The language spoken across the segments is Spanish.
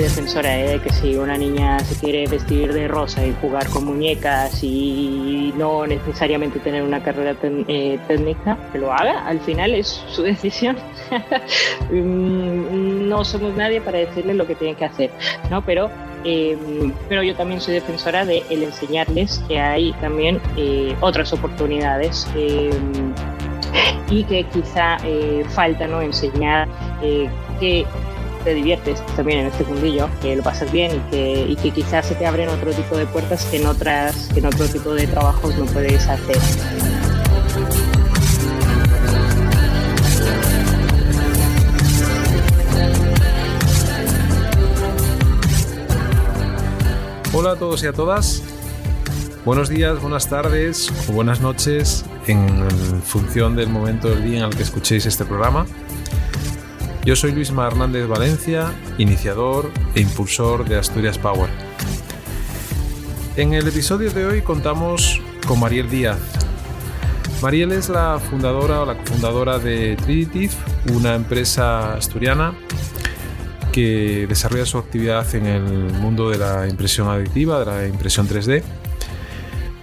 Defensora ¿eh? de que si una niña se quiere vestir de rosa y jugar con muñecas y no necesariamente tener una carrera eh, técnica, que lo haga. Al final es su decisión. Mm, no somos nadie para decirle lo que tienen que hacer, ¿no? Pero eh, pero yo también soy defensora de el enseñarles que hay también otras oportunidades y que quizá falta no enseñar que te diviertes también en este mundillo, que lo pasas bien y que, y que quizás se te abren otro tipo de puertas que en, otras, que en otro tipo de trabajos no puedes hacer. Hola a todos y a todas. Buenos días, buenas tardes o buenas noches en función del momento del día en el que escuchéis este programa. Yo soy Luis Hernández Valencia, iniciador e impulsor de Asturias Power. En el episodio de hoy contamos con Mariel Díaz. Mariel es la fundadora o la cofundadora de Triditive, una empresa asturiana que desarrolla su actividad en el mundo de la impresión aditiva, de la impresión 3D,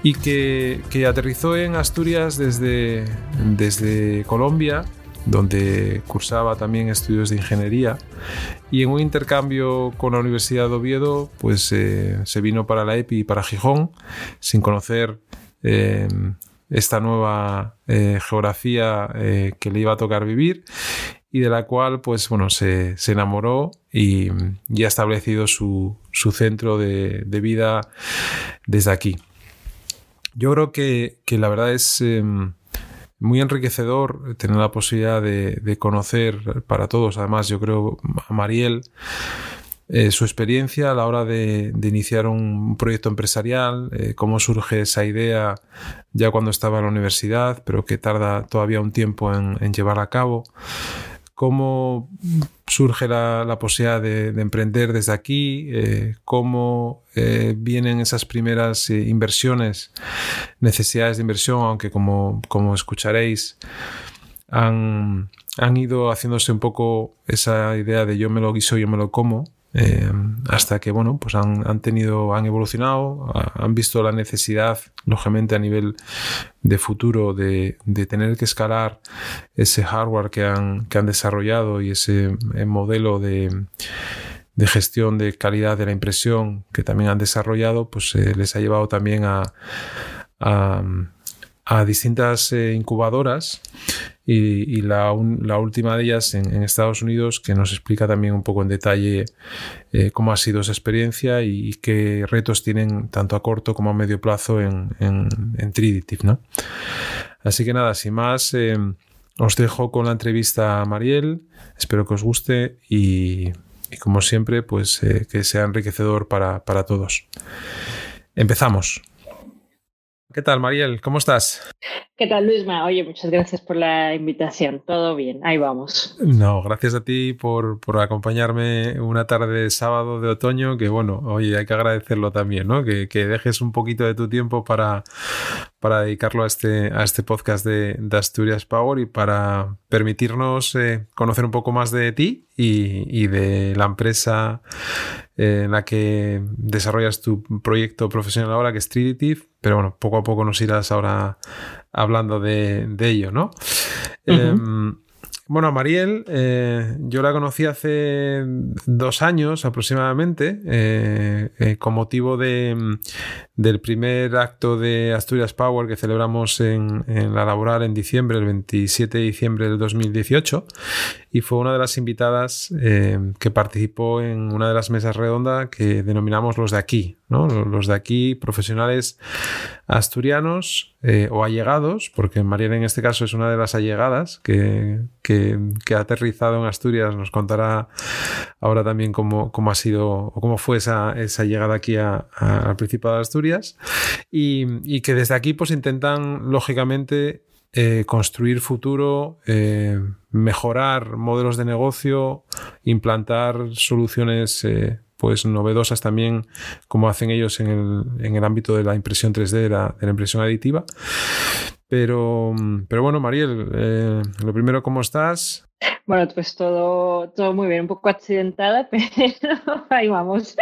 y que, que aterrizó en Asturias desde, desde Colombia donde cursaba también estudios de ingeniería y en un intercambio con la Universidad de Oviedo pues eh, se vino para la EPI y para Gijón sin conocer eh, esta nueva eh, geografía que le iba a tocar vivir y de la cual pues bueno se, enamoró y, ha establecido su, centro de, vida desde aquí. Yo creo que, que la verdad es em, muy enriquecedor tener la posibilidad de, conocer para todos, además yo creo a Mariel, eh, su experiencia a la hora de, iniciar un proyecto empresarial, eh, cómo surge esa idea ya cuando estaba en la universidad, pero que tarda todavía un tiempo en, en llevar a cabo cómo surge la, posibilidad de, emprender desde aquí, eh, cómo eh, vienen esas primeras eh, inversiones, necesidades de inversión, aunque como, como escucharéis, han, han, ido haciéndose un poco esa idea de yo me lo guiso, yo me lo como, eh, hasta que bueno, pues han, tenido, han evolucionado, han visto la necesidad, lógicamente a nivel de futuro, de, tener que escalar ese hardware que han, que han desarrollado y ese eh, modelo de, gestión de calidad de la impresión que también han desarrollado, pues eh, les ha llevado también a, distintas incubadoras y, la, última de ellas en, Estados Unidos que nos explica también un poco en detalle eh, cómo ha sido esa experiencia y, qué retos tienen tanto a corto como a medio plazo en, en, Triditive. ¿no? Así que nada, sin más, eh, os dejo con la entrevista a Mariel, espero que os guste y, como siempre, pues eh, que sea enriquecedor para, para todos. Empezamos. ¿Qué tal, Mariel? ¿Cómo estás? ¿Qué tal, Luisma? Oye, muchas gracias por la invitación. Todo bien, ahí vamos. No, gracias a ti por, acompañarme una tarde de sábado de otoño, que bueno, oye, hay que agradecerlo también, ¿no? Que, dejes un poquito de tu tiempo para, para dedicarlo a este, a este podcast de, Asturias Power y para permitirnos eh, conocer un poco más de ti y, de la empresa eh, en la que desarrollas tu proyecto profesional ahora, que es Triditive, pero bueno, poco a poco nos irás ahora hablando de, ello, ¿no? Em, bueno, a Mariel, eh, yo la conocí hace dos años aproximadamente, eh, eh, con motivo de, del primer acto de Asturias Power que celebramos en, la laboral en diciembre, el 27 de diciembre del 2018, y fue una de las invitadas que participó en una de las mesas redondas que denominamos los de aquí, ¿no? los de aquí, profesionales asturianos o allegados, porque Mariel en este caso es una de las allegadas que, que, ha aterrizado en Asturias, nos contará ahora también cómo, cómo ha sido o cómo fue esa, esa llegada aquí al Principado de Asturias y, que desde aquí pues intentan lógicamente eh, construir futuro, eh, mejorar modelos de negocio, implantar soluciones eh, pues novedosas también como hacen ellos en el, en el ámbito de la impresión 3D, de la, de la impresión aditiva. Pero, pero bueno, Mariel, lo primero, ¿cómo estás? Bueno, pues todo, todo muy bien, un poco accidentada, pero ahí vamos.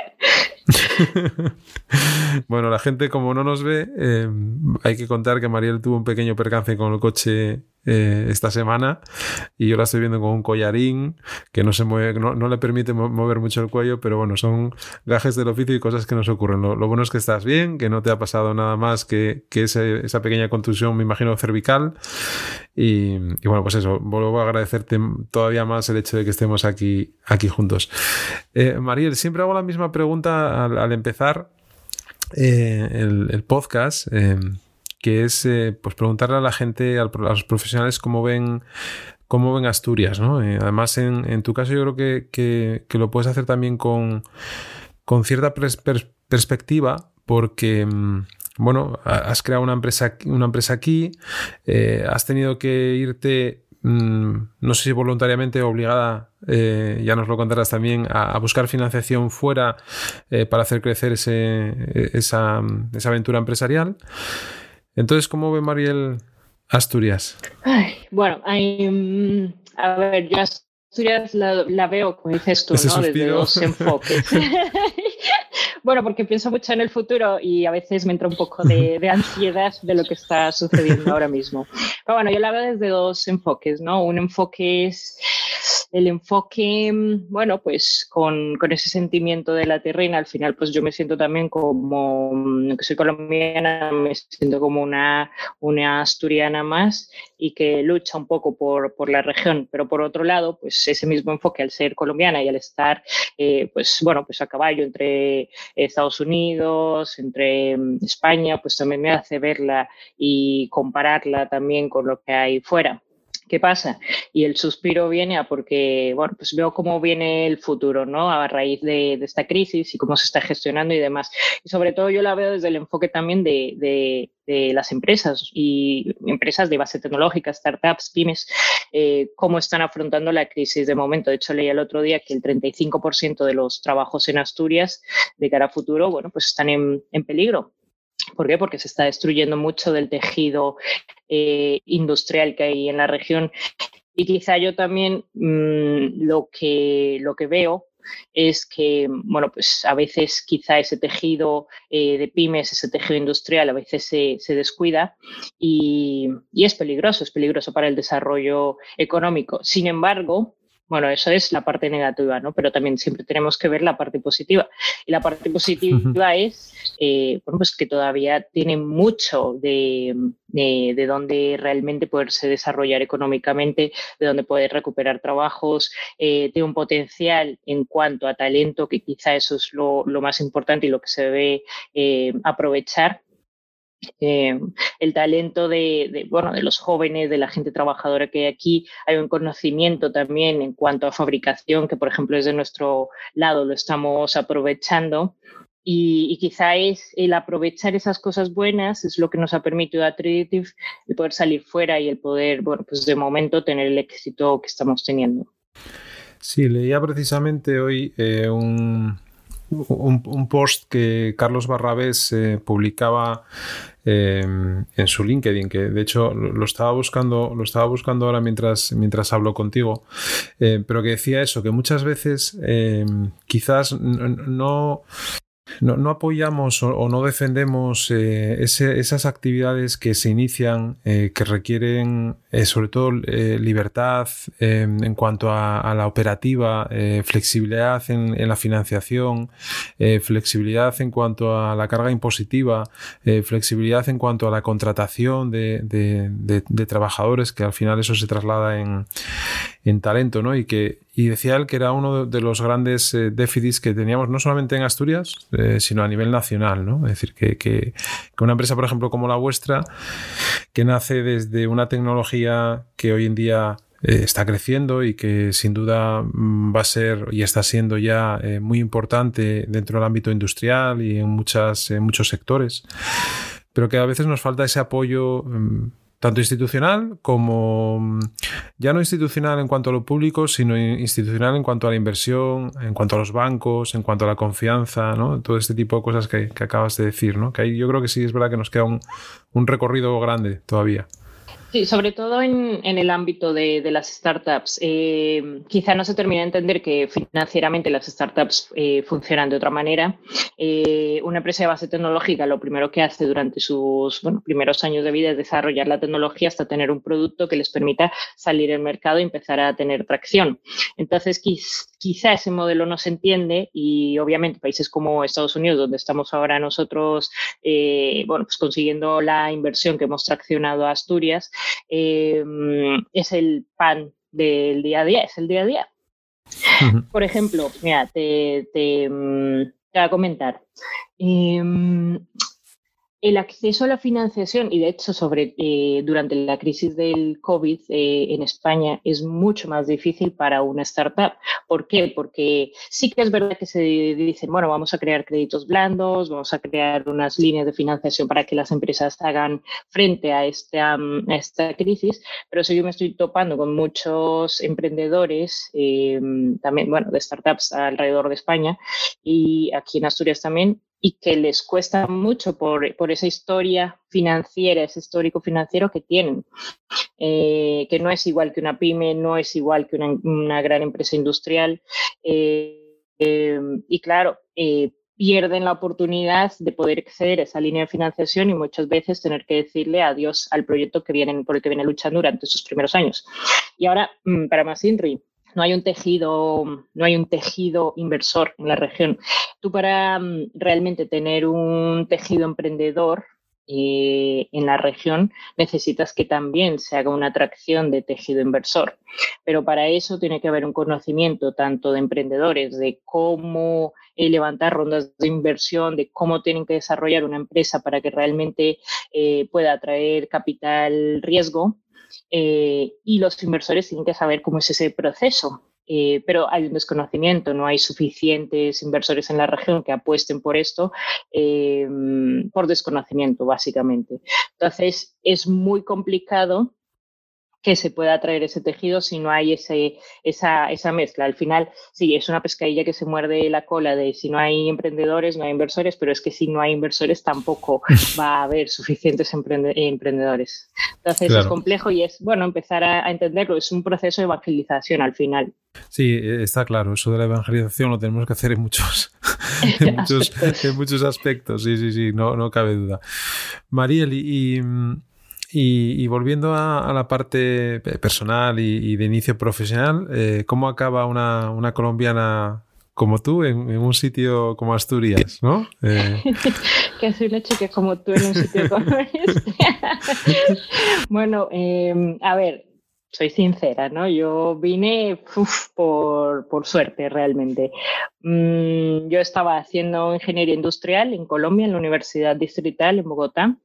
bueno, la gente como no nos ve, eh, hay que contar que Mariel tuvo un pequeño percance con el coche eh, esta semana y yo la estoy viendo con un collarín que no se mueve, no, le permite mover mucho el cuello, pero bueno, son gajes del oficio y cosas que nos ocurren. Lo, bueno es que estás bien, que no te ha pasado nada más que, que esa pequeña contusión, me imagino, cervical. Y, bueno, pues eso, vuelvo a agradecerte todavía más el hecho de que estemos aquí, aquí juntos. Eh, Mariel, siempre hago la misma pregunta al, empezar eh, el, podcast que es eh, pues preguntarle a la gente, a los profesionales cómo ven cómo ven Asturias, ¿no? Eh, además, en, tu caso, yo creo que, lo puedes hacer también con, con cierta perspectiva, porque mm, bueno, has creado una empresa, una empresa aquí, eh, has tenido que irte, mm, no sé si voluntariamente o obligada, ya nos lo contarás también, a, buscar financiación fuera para hacer crecer ese, esa, esa aventura empresarial. Entonces, ¿cómo ve Mariel Asturias? bueno, mm, a ver, yo Asturias la, veo, como dices tú, ¿no? desde dos enfoques. bueno, porque pienso mucho en el futuro y a veces me entra un poco de, de, ansiedad de lo que está sucediendo ahora mismo. Pero bueno, yo la veo desde dos enfoques, ¿no? Un enfoque es el enfoque, mm, bueno, pues con, con, ese sentimiento de la terrena, al final pues yo me siento también como, mm, que soy colombiana, me siento como una, una asturiana más y que lucha un poco por, por, la región, pero por otro lado, pues ese mismo enfoque al ser colombiana y al estar, eh, pues bueno, pues a caballo entre Estados Unidos, entre mm, España, pues también me hace verla y compararla también con lo que hay fuera. ¿Qué pasa? Y el suspiro viene a porque, bueno, pues veo cómo viene el futuro, ¿no? A raíz de, esta crisis y cómo se está gestionando y demás. Y sobre todo yo la veo desde el enfoque también de, las empresas y empresas de base tecnológica, startups, pymes, eh, cómo están afrontando la crisis de momento. De hecho, leí el otro día que el 35% de los trabajos en Asturias de cara a futuro, bueno, pues están en, en peligro. ¿Por qué? Porque se está destruyendo mucho del tejido eh, industrial que hay en la región. Y quizá yo también mm, lo, que, lo que veo es que, bueno, pues a veces quizá ese tejido eh, de pymes, ese tejido industrial, a veces se, se descuida y, y, es peligroso, es peligroso para el desarrollo económico. Sin embargo, bueno, eso es la parte negativa, ¿no? Pero también siempre tenemos que ver la parte positiva. Y la parte positiva es, eh, bueno, pues que todavía tiene mucho de, de, dónde realmente poderse desarrollar económicamente, de dónde poder recuperar trabajos, eh, tiene un potencial en cuanto a talento, que quizá eso es lo, lo más importante y lo que se debe eh, aprovechar eh, el talento de, bueno, de los jóvenes, de la gente trabajadora que hay aquí. Hay un conocimiento también en cuanto a fabricación, que por ejemplo desde nuestro lado lo estamos aprovechando. Y, quizá es el aprovechar esas cosas buenas es lo que nos ha permitido a Traditive el poder salir fuera y el poder, bueno, pues de momento tener el éxito que estamos teniendo. Sí, leía precisamente hoy eh, un, un, post que Carlos Barrabés eh, publicaba em, en su LinkedIn, que de hecho lo, estaba buscando, lo estaba buscando ahora mientras, mientras hablo contigo, eh, pero que decía eso, que muchas veces em, quizás no, no, apoyamos o, no defendemos eh, esas actividades que se inician, eh, que requieren eh, sobre todo libertad en cuanto a, la operativa, flexibilidad en, la financiación, flexibilidad en cuanto a la carga impositiva, flexibilidad en cuanto a la contratación de, trabajadores, que al final eso se traslada en, en talento, ¿no? Y decía él que era uno de los grandes déficits que teníamos no solamente en Asturias, eh, sino a nivel nacional, ¿no? Es decir, que, que, una empresa, por ejemplo, como la vuestra, que nace desde una tecnología que hoy en día eh, está creciendo y que sin duda mm, va a ser y está siendo ya muy importante dentro del ámbito industrial y en, muchas, en muchos sectores, pero que a veces nos falta ese apoyo mm, tanto institucional como mm, ya no institucional en cuanto a lo público, sino institucional en cuanto a la inversión, en cuanto a los bancos, en cuanto a la confianza, ¿no? Todo este tipo de cosas que, acabas de decir, ¿no? Que ahí yo creo que sí es verdad que nos queda un, recorrido grande todavía. Sí, sobre todo en, el ámbito de, las startups. Eh, quizá no se termina de entender que financieramente las startups eh, funcionan de otra manera. Eh, una empresa de base tecnológica lo primero que hace durante sus primeros años de vida es desarrollar la tecnología hasta tener un producto que les permita salir al mercado y empezar a tener tracción. Entonces, quizá ese modelo no se entiende y obviamente países como Estados Unidos, donde estamos ahora nosotros, bueno, pues consiguiendo la inversión que hemos traccionado a Asturias, Em, es el pan del día a día, es el día a día. Por ejemplo, mira, te, te, mm, te voy a comentar. Em, el acceso a la financiación, y de hecho sobre, eh, durante la crisis del COVID eh, en España es mucho más difícil para una startup. ¿Por qué? Porque sí que es verdad que se dicen, bueno, vamos a crear créditos blandos, vamos a crear unas líneas de financiación para que las empresas hagan frente a esta, a esta crisis, pero sí yo me estoy topando con muchos emprendedores, eh, también, bueno, de startups alrededor de España y aquí en Asturias también, y que les cuesta mucho por, por esa historia financiera, ese histórico financiero que tienen, eh, que no es igual que una pyme, no es igual que una, una gran empresa industrial. Eh, eh, y claro, pierden la oportunidad de poder acceder a esa línea de financiación y muchas veces tener que decirle adiós al proyecto que vienen, por el que viene luchando durante sus primeros años. Y ahora, mm, para más INRI, no hay un tejido, no hay un tejido inversor en la región. Tú para mm, realmente tener un tejido emprendedor eh, en la región necesitas que también se haga una atracción de tejido inversor. Pero para eso tiene que haber un conocimiento tanto de emprendedores, de cómo eh, levantar rondas de inversión, de cómo tienen que desarrollar una empresa para que realmente eh, pueda atraer capital riesgo y los inversores tienen que saber cómo es ese proceso. Eh, pero hay un desconocimiento, no hay suficientes inversores en la región que apuesten por esto eh, por desconocimiento, básicamente. Entonces, es muy complicado que se pueda traer ese tejido si no hay ese, esa, esa mezcla. Al final, sí, es una pescadilla que se muerde la cola de si no hay emprendedores, no hay inversores, pero es que si no hay inversores tampoco va a haber suficientes emprendedores. Entonces es complejo y es, bueno, empezar a, entenderlo. Es un proceso de evangelización al final. Sí, está claro. Eso de la evangelización lo tenemos que hacer en muchos, en muchos, en muchos aspectos. Sí, sí, sí, no, no cabe duda. Mariel, y y, volviendo a, la parte personal y, de inicio profesional, eh, ¿cómo acaba una, colombiana como tú en, un sitio como Asturias, ¿no? Eh, que soy una chica como tú en un sitio como este. bueno, em, a ver, soy sincera, ¿no? Yo vine por, por, suerte realmente. Mm, yo estaba haciendo ingeniería industrial en Colombia, en la Universidad Distrital en Bogotá.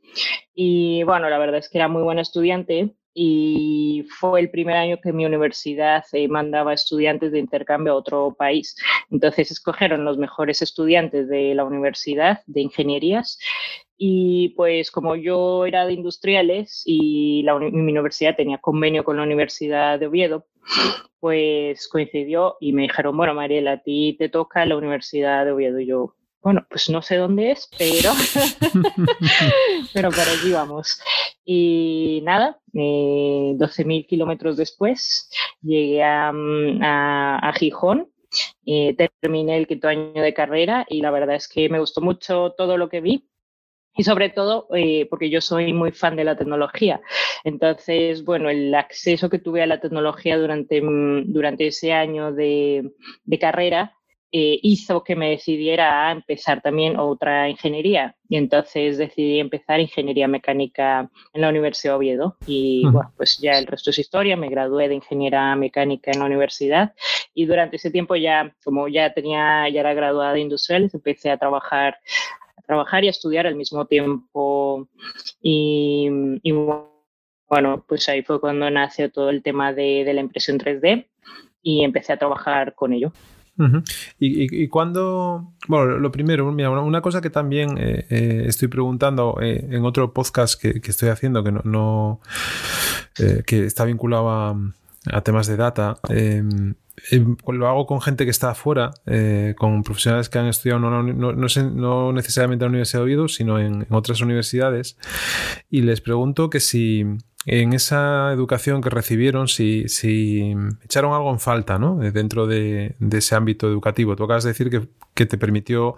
Y bueno, la verdad es que era muy buena estudiante y fue el primer año que mi universidad eh, mandaba estudiantes de intercambio a otro país. Entonces escogieron los mejores estudiantes de la universidad de ingenierías y pues como yo era de industriales y la, mi universidad tenía convenio con la Universidad de Oviedo, pues coincidió y me dijeron, bueno, Mariela, a ti te toca la Universidad de Oviedo. Y yo, bueno, pues no sé dónde es, pero, pero por allí vamos. Y nada, eh, 12.000 kilómetros después llegué a, a, Gijón eh, terminé el quinto año de carrera y la verdad es que me gustó mucho todo lo que vi y sobre todo eh, porque yo soy muy fan de la tecnología. Entonces, bueno, el acceso que tuve a la tecnología durante, mm, durante ese año de, de carrera eh, hizo que me decidiera a empezar también otra ingeniería. Y entonces decidí empezar ingeniería mecánica en la Universidad de Oviedo. Y bueno, pues ya el resto es historia. Me gradué de ingeniería mecánica en la universidad. Y durante ese tiempo ya, como ya tenía, ya era graduada de industriales, empecé a trabajar trabajar y estudiar al mismo tiempo. Y, bueno, pues ahí fue cuando nació todo el tema de, la impresión 3D y empecé a trabajar con ello. y, cuando, bueno, lo primero, mira, una, cosa que también eh, eh, estoy preguntando eh, en otro podcast que, estoy haciendo, que no, que está vinculado a, a temas de data, em, lo hago con gente que está afuera, eh, con profesionales que han estudiado no, no, no, necesariamente en la Universidad de Oviedo, sino en, otras universidades, y les pregunto que si en esa educación que recibieron, si, echaron algo en falta ¿no? dentro de, ese ámbito educativo. Tú acabas de decir que, te permitió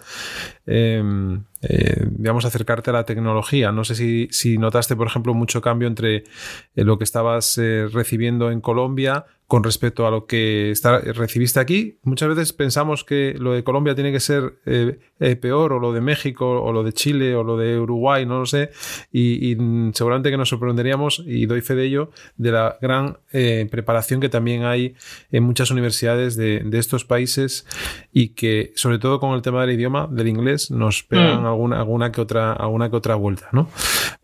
em, eh, digamos, acercarte a la tecnología. No sé si, notaste, por ejemplo, mucho cambio entre eh, lo que estabas eh, recibiendo en Colombia con respecto a lo que está, recibiste aquí. Muchas veces pensamos que lo de Colombia tiene que ser peor, o lo de México, o lo de Chile, o lo de Uruguay, no lo sé. Y, seguramente que nos sorprenderíamos, y doy fe de ello, de la gran preparación que también hay en muchas universidades de, estos países y que, sobre todo con el tema del idioma, del inglés, nos pegan mm alguna, alguna, que otra, alguna que otra vuelta, ¿no?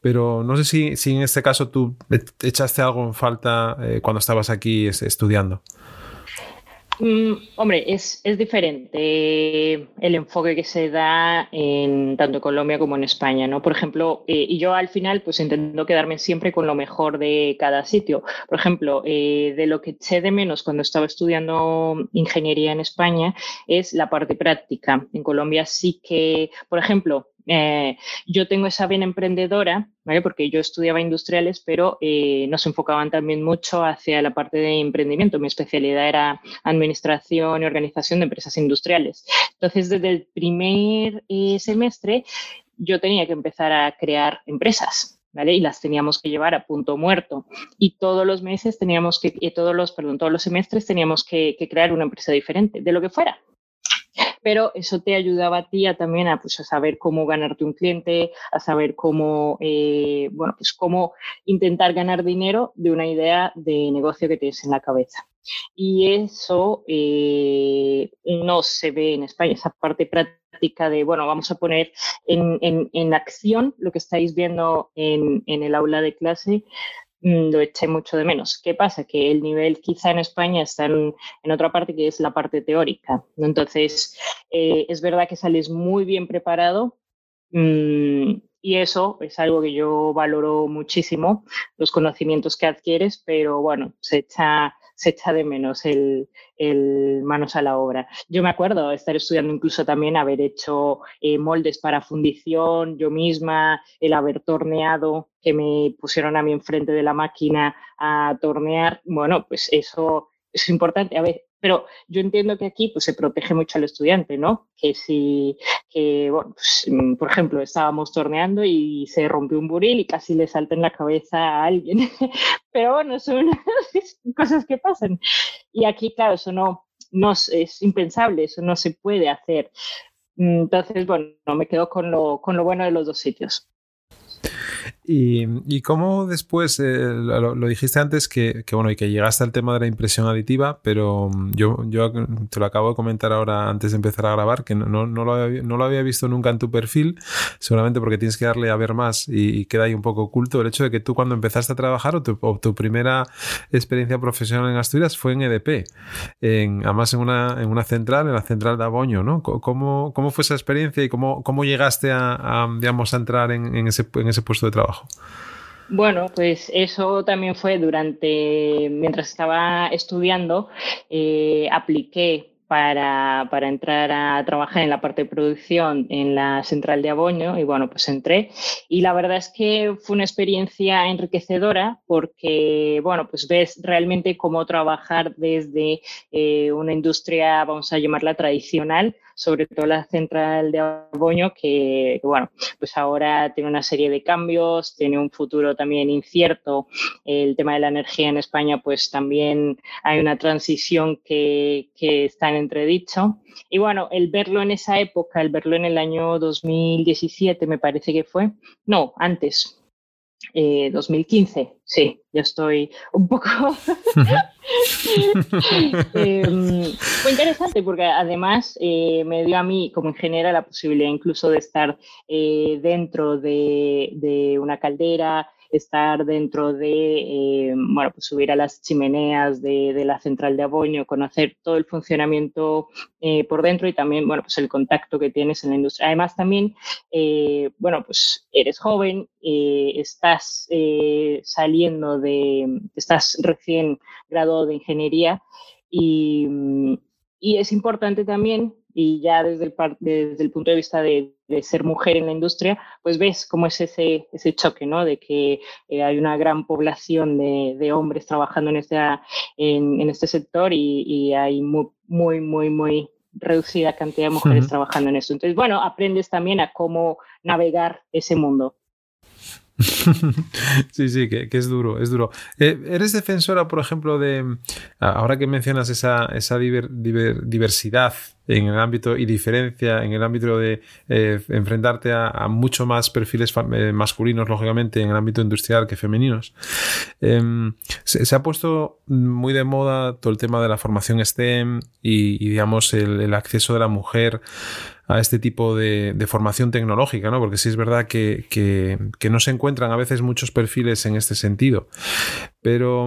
Pero no sé si, si en este caso tú echaste algo en falta eh, cuando estabas aquí estudiando. Mm, hombre, es, es, diferente el enfoque que se da en tanto Colombia como en España, ¿no? Por ejemplo, eh, y yo al final pues intento quedarme siempre con lo mejor de cada sitio. Por ejemplo, eh, de lo que eché de menos cuando estaba estudiando ingeniería en España es la parte práctica. En Colombia sí que, por ejemplo, eh, yo tengo esa vena emprendedora, ¿vale? porque yo estudiaba industriales, pero eh, nos enfocaban también mucho hacia la parte de emprendimiento. Mi especialidad era administración y organización de empresas industriales. Entonces, desde el primer eh, semestre, yo tenía que empezar a crear empresas. ¿Vale? Y las teníamos que llevar a punto muerto. Y todos los meses teníamos que, todos los, perdón, todos los semestres teníamos que crear una empresa diferente, de lo que fuera pero eso te ayudaba a ti también a, pues, a saber cómo ganarte un cliente, a saber cómo, eh, bueno, pues cómo intentar ganar dinero de una idea de negocio que tienes en la cabeza. Y eso eh, no se ve en España, esa parte práctica de, bueno, vamos a poner en, en, acción lo que estáis viendo en, en el aula de clase, lo eché mucho de menos. ¿Qué pasa? Que el nivel quizá en España está en, otra parte que es la parte teórica. Entonces, eh, es verdad que sales muy bien preparado mm, y eso es algo que yo valoro muchísimo, los conocimientos que adquieres, pero bueno, se echa se echa de menos el, manos a la obra. Yo me acuerdo estar estudiando incluso también haber hecho eh, moldes para fundición yo misma, el haber torneado, que me pusieron a mí enfrente de la máquina a tornear. Bueno, pues eso es importante. A ver, pero yo entiendo que aquí pues, se protege mucho al estudiante, ¿no? Que si, que, bueno, pues, mm, por ejemplo, estábamos torneando y se rompió un buril y casi le salta en la cabeza a alguien. Pero bueno, son cosas que pasan. Y aquí, claro, eso no, no es impensable, eso no se puede hacer. Entonces, bueno, me quedo con lo, con lo bueno de los dos sitios. Y, cómo después, eh, lo, dijiste antes, que, bueno, y que llegaste al tema de la impresión aditiva, pero mm, yo, yo te lo acabo de comentar ahora antes de empezar a grabar, que no, no, lo, había, no lo había visto nunca en tu perfil, seguramente porque tienes que darle a ver más y, queda ahí un poco oculto el hecho de que tú cuando empezaste a trabajar o tu, primera experiencia profesional en Asturias fue en EDP, además en una, en una central, en la central de Aboño, ¿no? ¿Cómo, cómo fue esa experiencia y cómo, cómo llegaste a, digamos, a entrar en, en, ese, en ese puesto de trabajo? Bueno, pues eso también fue durante, mientras estaba estudiando, eh, apliqué para, para, entrar a trabajar en la parte de producción en la central de Aboño y bueno, pues entré. Y la verdad es que fue una experiencia enriquecedora porque, bueno, pues ves realmente cómo trabajar desde eh, una industria, vamos a llamarla tradicional, sobre todo la central de Aboño, que, bueno, pues ahora tiene una serie de cambios, tiene un futuro también incierto. El tema de la energía en España, pues también hay una transición que, que está en entredicho. Y bueno, el verlo en esa época, el verlo en el año 2017, me parece que fue, no, antes, 2015, eh, sí, yo estoy un poco... Em, fue interesante porque además eh, me dio a mí como ingeniera la posibilidad incluso de estar eh, dentro de, de, una caldera, estar dentro de, eh, bueno, pues subir a las chimeneas de, de, la central de Aboño, conocer todo el funcionamiento eh, por dentro y también, bueno, pues el contacto que tienes en la industria. Además también, eh, bueno, pues eres joven, estás saliendo de, estás recién graduado de ingeniería y, y es importante también y ya desde el, desde el punto de vista de, ser mujer en la industria, pues ves cómo es ese, ese choque, ¿no? De que eh, hay una gran población de, de hombres trabajando en, esta, en, en este sector y, y hay muy, muy, muy, muy reducida cantidad de mujeres trabajando en esto. Entonces, bueno, aprendes también a cómo navegar ese mundo. sí, sí, que, es duro, es duro. Eh, ¿Eres defensora, por ejemplo, de, ahora que mencionas esa, esa diversidad en el ámbito y diferencia en el ámbito de eh, enfrentarte a, mucho más perfiles eh, masculinos, lógicamente, en el ámbito industrial que femeninos? Em, se, ha puesto muy de moda todo el tema de la formación STEM y, digamos, el acceso de la mujer a este tipo de, formación tecnológica, ¿no? Porque sí es verdad que, no se encuentran a veces muchos perfiles en este sentido. Pero,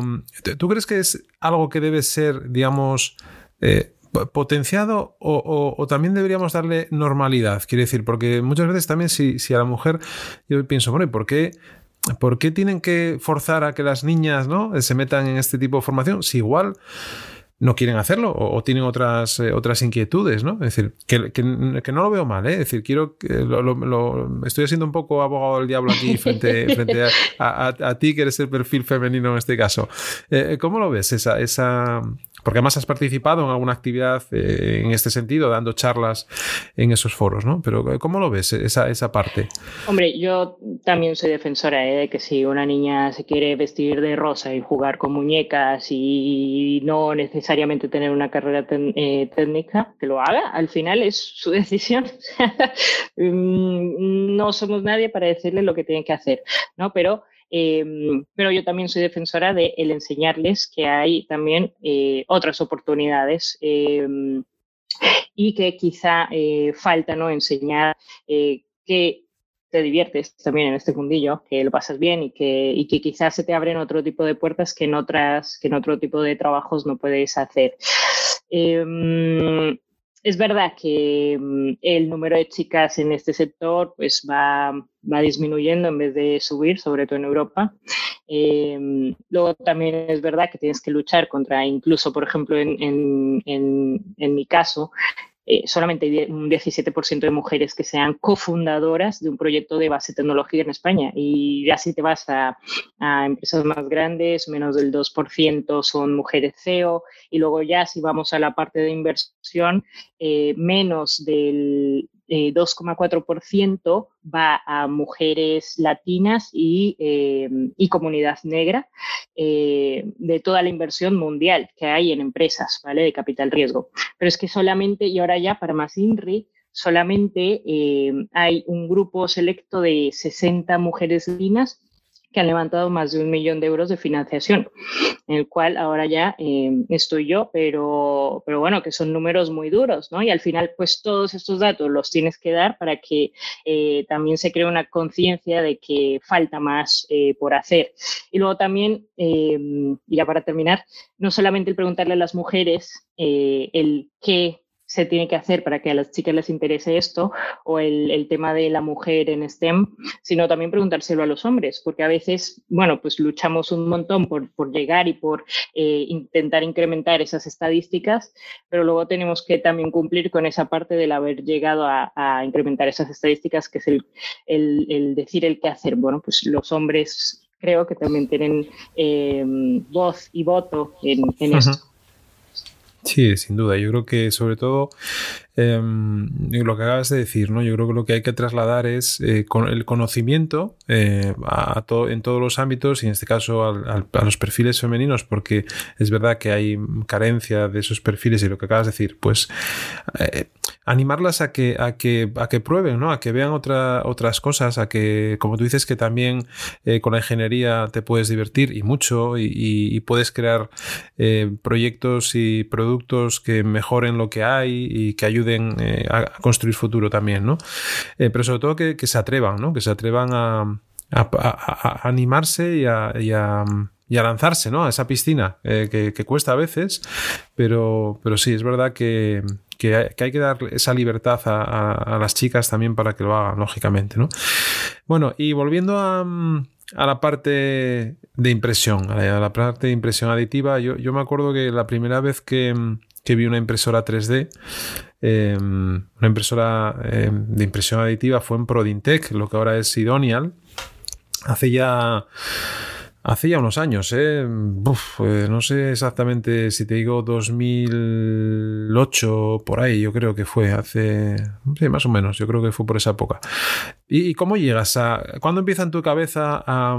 ¿tú crees que es algo que debe ser, digamos, eh, potenciado o, también deberíamos darle normalidad? Quiere decir, porque muchas veces también si, si a la mujer, yo pienso, bueno, ¿y por qué? ¿Por qué tienen que forzar a que las niñas ¿no? se metan en este tipo de formación? Si igual no quieren hacerlo o, tienen otras, eh, otras inquietudes, ¿no? Es decir, que, que, no lo veo mal, ¿eh? Es decir, quiero que lo, estoy haciendo un poco abogado del diablo aquí frente, frente a, a, ti, que eres el perfil femenino en este caso. Eh, ¿Cómo lo ves esa, esa, porque además has participado en alguna actividad eh, en este sentido, dando charlas en esos foros, ¿no? Pero ¿cómo lo ves esa, esa parte? Hombre, yo también soy defensora ¿eh? de que si una niña se quiere vestir de rosa y jugar con muñecas y no necesariamente tener una carrera eh, técnica, que lo haga. Al final es su decisión. Mm, no somos nadie para decirle lo que tiene que hacer, ¿no? Pero Em, pero yo también soy defensora de el enseñarles que hay también eh, otras oportunidades em, y que quizá eh, falta ¿no? enseñar eh, que te diviertes también en este fundillo, que lo pasas bien y que, y que quizás se te abren otro tipo de puertas que en, otras, que en otro tipo de trabajos no puedes hacer. Em, es verdad que mm, el número de chicas en este sector pues va, va disminuyendo en vez de subir, sobre todo en Europa. Em, luego también es verdad que tienes que luchar contra, incluso por ejemplo en, en, en, en mi caso, eh, solamente hay un 17% de mujeres que sean cofundadoras de un proyecto de base tecnológica en España. Y ya si te vas a, empresas más grandes, menos del 2% son mujeres CEO. Y luego ya si vamos a la parte de inversión, eh, menos del 2,4% eh, va a mujeres latinas y, eh, comunidad negra eh, de toda la inversión mundial que hay en empresas, ¿vale? De capital riesgo. Pero es que solamente, y ahora ya para más INRI, solamente hay un grupo selecto de 60 mujeres latinas que han levantado más de un millón de euros de financiación, en el cual ahora ya eh, estoy yo, pero, pero bueno, que son números muy duros, ¿no? Y al final, pues todos estos datos los tienes que dar para que eh, también se cree una conciencia de que falta más eh, por hacer. Y luego también, y ya para terminar, no solamente el preguntarle a las mujeres el qué se tiene que hacer para que a las chicas les interese esto o el, tema de la mujer en STEM, sino también preguntárselo a los hombres, porque a veces, bueno, pues luchamos un montón por, llegar y por eh, intentar incrementar esas estadísticas, pero luego tenemos que también cumplir con esa parte del haber llegado a, incrementar esas estadísticas, que es el, decir el qué hacer. Bueno, pues los hombres creo que también tienen eh, voz y voto en, esto. Sí, sin duda. Yo creo que sobre todo Em, lo que acabas de decir, ¿no? Yo creo que lo que hay que trasladar es eh, con el conocimiento eh, en todos los ámbitos y en este caso a los perfiles femeninos, porque es verdad que hay carencia de esos perfiles y lo que acabas de decir, pues eh, animarlas a que, a que, a que prueben, ¿no? A que vean otra, otras cosas, a que, como tú dices, que también con la ingeniería te puedes divertir y mucho y, y puedes crear proyectos y productos que mejoren lo que hay y que ayuden ayuden eh, a construir futuro también, ¿no? Eh, pero sobre todo que, se atrevan, ¿no? Que se atrevan a, animarse y a, y a, lanzarse, ¿no? A esa piscina eh, que, cuesta a veces, pero, pero sí, es verdad que, hay que dar esa libertad a, las chicas también para que lo hagan, lógicamente, ¿no? Bueno, y volviendo a, la parte de impresión, a la parte de impresión aditiva, yo, yo me acuerdo que la primera vez que, que vi una impresora 3D, em, una impresora em, de impresión aditiva fue en Prodintec, lo que ahora es Idonial. Hace ya Hace ya unos años, ¿eh? Pues no sé exactamente si te digo 2008, por ahí, yo creo que fue, hace, sí, más o menos, yo creo que fue por esa época. ¿Y, cómo llegas a, cuándo empieza en tu cabeza a,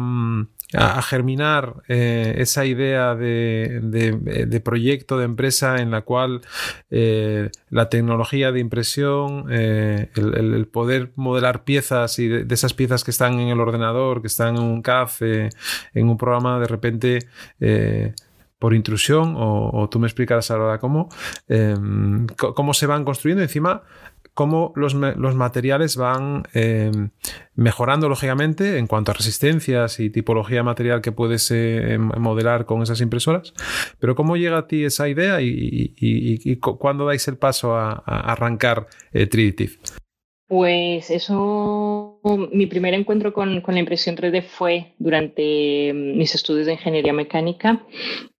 a, germinar eh, esa idea de, proyecto, de empresa en la cual eh, la tecnología de impresión, eh, el, poder modelar piezas y de, esas piezas que están en el ordenador, que están en un CAF, en un programa, de repente por intrusión, o, tú me explicarás ahora cómo, cómo se van construyendo. Encima cómo los, materiales van em, mejorando lógicamente en cuanto a resistencias y tipología de material que puedes eh, em, modelar con esas impresoras, pero cómo llega a ti esa idea y, cuándo dais el paso a, arrancar eh, Triditive. Pues eso, mi primer encuentro con, con, la impresión 3D fue durante em, mis estudios de ingeniería mecánica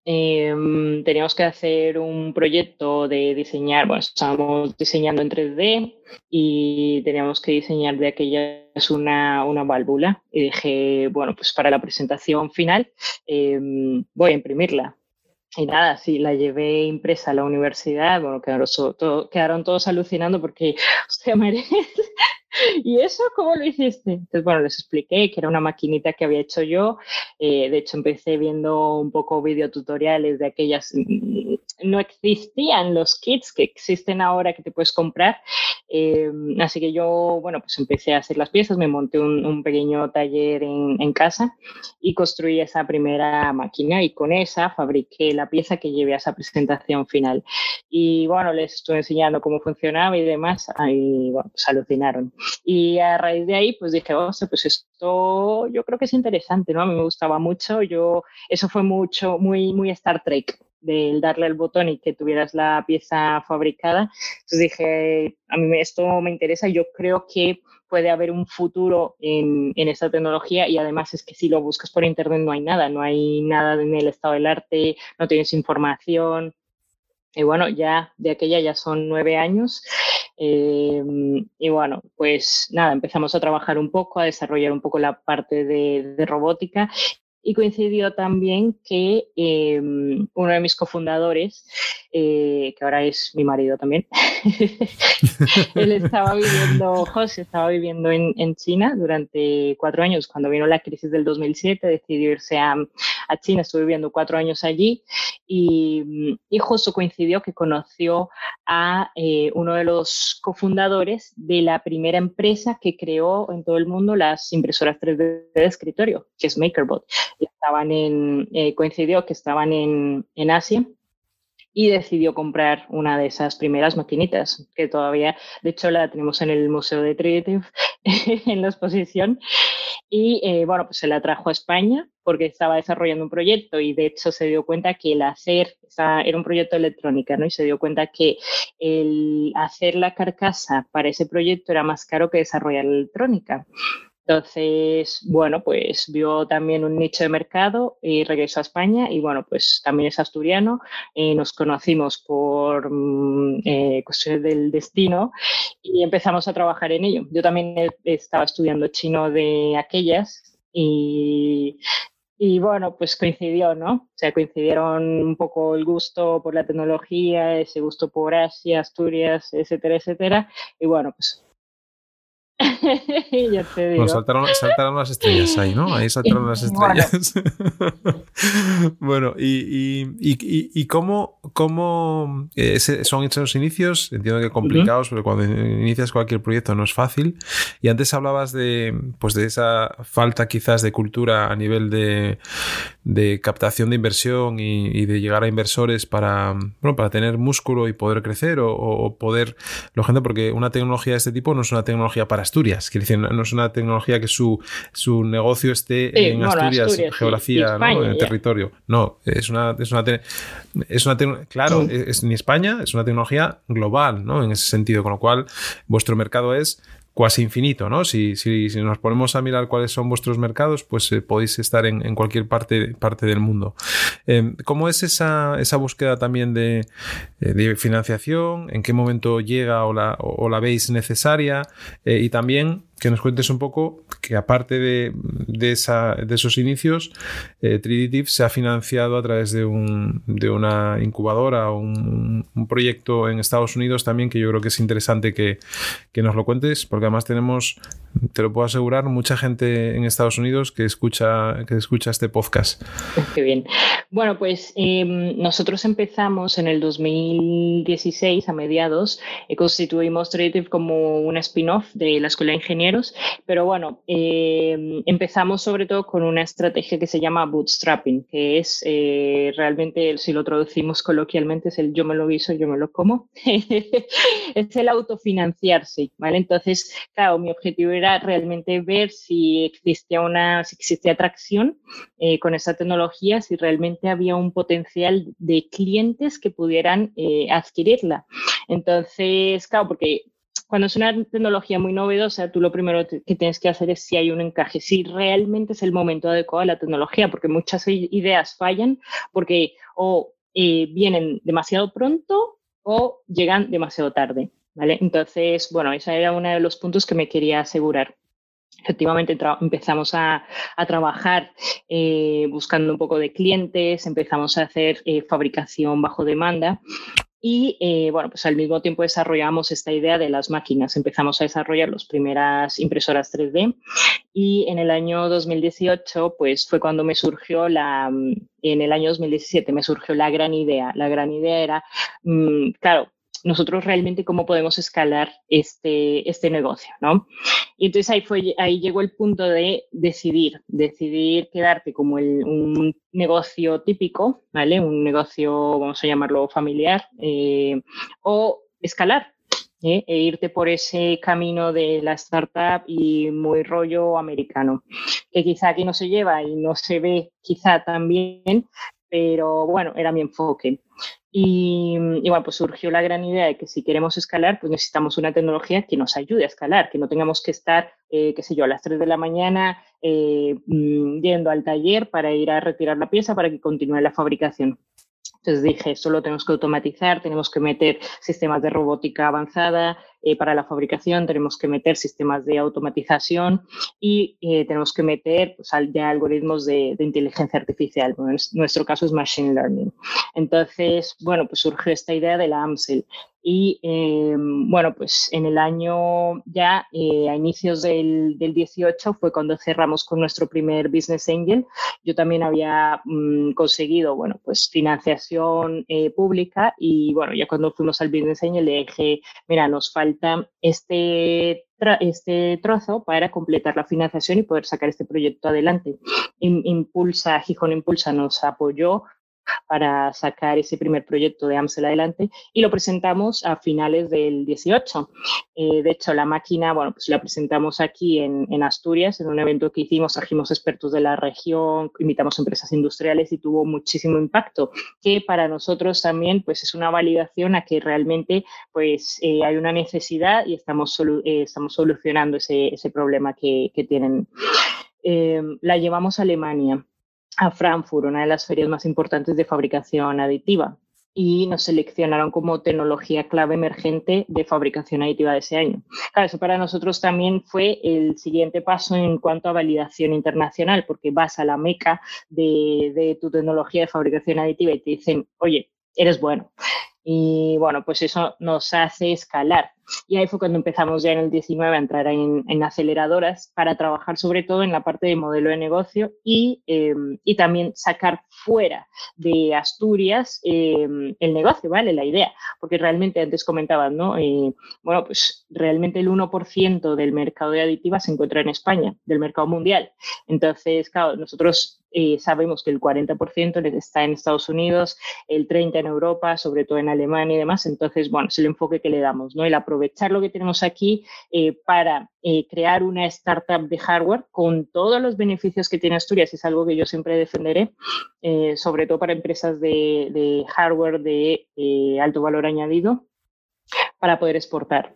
Em, teníamos que hacer un proyecto de diseñar, bueno, estábamos diseñando en 3D y teníamos que diseñar de aquellas una, una válvula. Y dije, bueno, pues para la presentación final em, voy a imprimirla. Y nada, sí, la llevé impresa a la universidad. Bueno, quedaron, quedaron todos alucinando porque, hostia, merece, ¿Y eso cómo lo hiciste? Entonces, bueno, les expliqué que era una maquinita que había hecho yo. Eh, de hecho, empecé viendo un poco videotutoriales de aquellas. Mm, no existían los kits que existen ahora que te puedes comprar. Eh, así que yo, bueno, pues empecé a hacer las piezas, me monté un, pequeño taller en, en, casa y construí esa primera máquina y con esa fabriqué la pieza que llevé a esa presentación final. Y bueno, les estuve enseñando cómo funcionaba y demás. Y bueno, pues alucinaron. Y a raíz de ahí, pues dije, o sea, pues esto yo creo que es interesante, ¿no? A mí me gustaba mucho, yo, eso fue mucho, muy, muy Star Trek, del darle el botón y que tuvieras la pieza fabricada. Entonces dije, a mí esto me interesa, yo creo que puede haber un futuro en, en, esta tecnología y además es que si lo buscas por internet no hay nada, no hay nada en el estado del arte, no tienes información. Y bueno, ya de aquella ya son nueve años Em, y bueno, pues nada, empezamos a trabajar un poco, a desarrollar un poco la parte de, de robótica y coincidió también que em, uno de mis cofundadores, eh, que ahora es mi marido también, él estaba viviendo, José estaba viviendo en, en, China durante cuatro años. Cuando vino la crisis del 2007, decidió irse a, a China, estuve viviendo cuatro años allí y, y justo coincidió que conoció a eh, uno de los cofundadores de la primera empresa que creó en todo el mundo las impresoras 3D de escritorio, que es MakerBot estaban en, eh, coincidió que estaban en, en Asia y decidió comprar una de esas primeras maquinitas, que todavía, de hecho, la tenemos en el Museo de Triditive, en la exposición. Y eh, bueno, pues se la trajo a España porque estaba desarrollando un proyecto y de hecho se dio cuenta que el hacer, era un proyecto electrónica, ¿no? Y se dio cuenta que el hacer la carcasa para ese proyecto era más caro que desarrollar la electrónica. Entonces, bueno, pues vio también un nicho de mercado y regresó a España y bueno, pues también es asturiano. y nos conocimos por mm, eh, cuestiones del destino y empezamos a trabajar en ello. Yo también estaba estudiando chino de aquellas y, y bueno, pues coincidió, ¿no? O sea, coincidieron un poco el gusto por la tecnología, ese gusto por Asia, Asturias, etcétera, etcétera. Y bueno, pues ya te digo. saltaron, las estrellas ahí, ¿no? Ahí saltaron las estrellas. bueno, y, y, cómo, cómo eh, son esos inicios, entiendo que complicados, pero cuando inicias cualquier proyecto no es fácil. Y antes hablabas de, pues de esa falta quizás de cultura a nivel de, de captación de inversión y, de llegar a inversores para, bueno, para tener músculo y poder crecer o, o poder, lo gente, porque una tecnología de este tipo no es una tecnología para Asturias. Quiere decir, no es una tecnología que su, su negocio esté en Asturias, geografía, ¿no? en territorio. No, es una, es una, es una claro, es, ni España, es una tecnología global, ¿no? En ese sentido, con lo cual vuestro mercado es cuasi infinito, ¿no? Si, si, si, nos ponemos a mirar cuáles son vuestros mercados, pues eh, podéis estar en, en, cualquier parte, parte del mundo. Eh, ¿Cómo es esa, esa búsqueda también de, eh, de, financiación? ¿En qué momento llega o la, o la veis necesaria? Eh, y también que nos cuentes un poco que aparte de, de, esa, de esos inicios, eh, se ha financiado a través de, un, de una incubadora un, un, proyecto en Estados Unidos también que yo creo que es interesante que, que, nos lo cuentes, porque además tenemos, te lo puedo asegurar, mucha gente en Estados Unidos que escucha, que escucha este podcast. Qué bien. Bueno, pues eh, nosotros empezamos en el 2016, a mediados, eh, constituimos Triditive como una spin-off de la Escuela de Ingeniería pero bueno, eh, empezamos sobre todo con una estrategia que se llama bootstrapping, que es eh, realmente, si lo traducimos coloquialmente, es el yo me lo guiso, yo me lo como. es el autofinanciarse, ¿vale? Entonces, claro, mi objetivo era realmente ver si existía una, si existía atracción eh, con esa tecnología, si realmente había un potencial de clientes que pudieran eh, adquirirla. Entonces, claro, porque cuando es una tecnología muy novedosa, tú lo primero que tienes que hacer es si hay un encaje, si realmente es el momento adecuado de la tecnología, porque muchas ideas fallan porque o eh, vienen demasiado pronto o llegan demasiado tarde. Entonces, bueno, ese era uno de los puntos que me quería asegurar efectivamente empezamos a, trabajar eh, buscando un poco de clientes, empezamos a hacer eh, fabricación bajo demanda y eh, bueno, pues al mismo tiempo desarrollamos esta idea de las máquinas. Empezamos a desarrollar las primeras impresoras 3D y en el año 2018 pues fue cuando me surgió la, en el año 2017 me surgió la gran idea. La gran idea era, mmm, claro, nosotros realmente cómo podemos escalar este, este negocio, ¿no? Y entonces ahí, fue, ahí llegó el punto de decidir, decidir quedarte como el, un negocio típico, ¿vale? Un negocio, vamos a llamarlo familiar, eh, o escalar, ¿eh? e irte por ese camino de la startup y muy rollo americano, que quizá aquí no se lleva y no se ve quizá tan bien, pero bueno, era mi enfoque. Y, y, bueno, pues surgió la gran idea de que si queremos escalar, pues necesitamos una tecnología que nos ayude a escalar, que no tengamos que estar, eh, qué sé yo, a las 3 de la mañana eh, mm, yendo al taller para ir a retirar la pieza para que continúe la fabricación. Entonces dije, solo tenemos que automatizar, tenemos que meter sistemas de robótica avanzada eh, para la fabricación, tenemos que meter sistemas de automatización y eh, tenemos que meter pues, ya algoritmos de, de, inteligencia artificial. Bueno, en nuestro caso es Machine Learning. Entonces, bueno, pues surgió esta idea de la AMSEL. Y eh, bueno, pues en el año ya, eh, a inicios del, del, 18, fue cuando cerramos con nuestro primer Business Angel. Yo también había mmm, conseguido, bueno, pues financiación eh, pública y bueno, ya cuando fuimos al Business Angel le dije, mira, nos falta este este trozo para completar la financiación y poder sacar este proyecto adelante. Impulsa, Gijón Impulsa nos apoyó para sacar ese primer proyecto de AMSEL adelante y lo presentamos a finales del 18. Eh, de hecho, la máquina, bueno, pues la presentamos aquí en, en, Asturias, en un evento que hicimos, trajimos expertos de la región, invitamos empresas industriales y tuvo muchísimo impacto, que para nosotros también pues es una validación a que realmente pues eh, hay una necesidad y estamos, solu eh, estamos solucionando ese, ese problema que, que tienen. Eh, la llevamos a Alemania a Frankfurt, una de las ferias más importantes de fabricación aditiva, y nos seleccionaron como tecnología clave emergente de fabricación aditiva de ese año. Eso para nosotros también fue el siguiente paso en cuanto a validación internacional, porque vas a la meca de, de tu tecnología de fabricación aditiva y te dicen, oye, eres bueno. Y bueno, pues eso nos hace escalar. Y ahí fue cuando empezamos ya en el 19 a entrar en, en aceleradoras para trabajar sobre todo en la parte de modelo de negocio y, eh, y también sacar fuera de Asturias eh, el negocio, ¿vale? La idea. Porque realmente antes comentaban, ¿no? Eh, bueno, pues realmente el 1% del mercado de aditivas se encuentra en España, del mercado mundial. Entonces, claro, nosotros eh, sabemos que el 40% está en Estados Unidos, el 30% en Europa, sobre todo en Alemania y demás. Entonces, bueno, es el enfoque que le damos, ¿no? El aprovechar lo que tenemos aquí eh, para eh, crear una startup de hardware con todos los beneficios que tiene Asturias. Es algo que yo siempre defenderé, eh, sobre todo para empresas de, de hardware de alto valor añadido para poder exportar.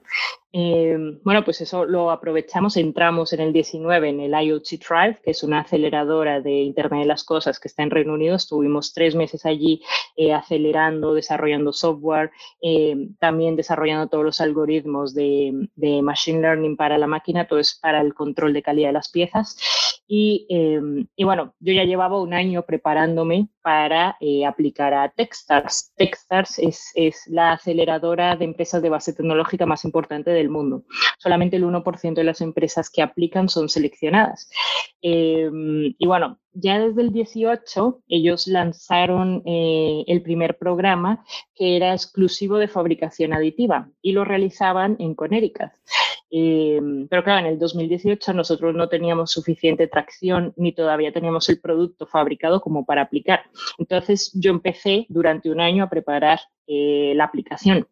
Em, bueno, pues eso lo aprovechamos, entramos en el 19 en el IoT Drive, que es una aceleradora de Internet de las Cosas que está en Reino Unido. Estuvimos tres meses allí eh, acelerando, desarrollando software, em, también desarrollando todos los algoritmos de, Machine Learning para la máquina, todo es para el control de calidad de las piezas. Y, em, y bueno, yo ya llevaba un año preparándome para eh, aplicar a Techstars. Techstars es, es la aceleradora de empresas de base tecnológica más importante del mundo. Solamente el 1% de las empresas que aplican son seleccionadas. Eh, y bueno, ya desde el 18 ellos lanzaron eh, el primer programa que era exclusivo de fabricación aditiva y lo realizaban en Connecticut. Eh, pero claro, en el 2018 nosotros no teníamos suficiente tracción ni todavía teníamos el producto fabricado como para aplicar. Entonces yo empecé durante un año a preparar la aplicación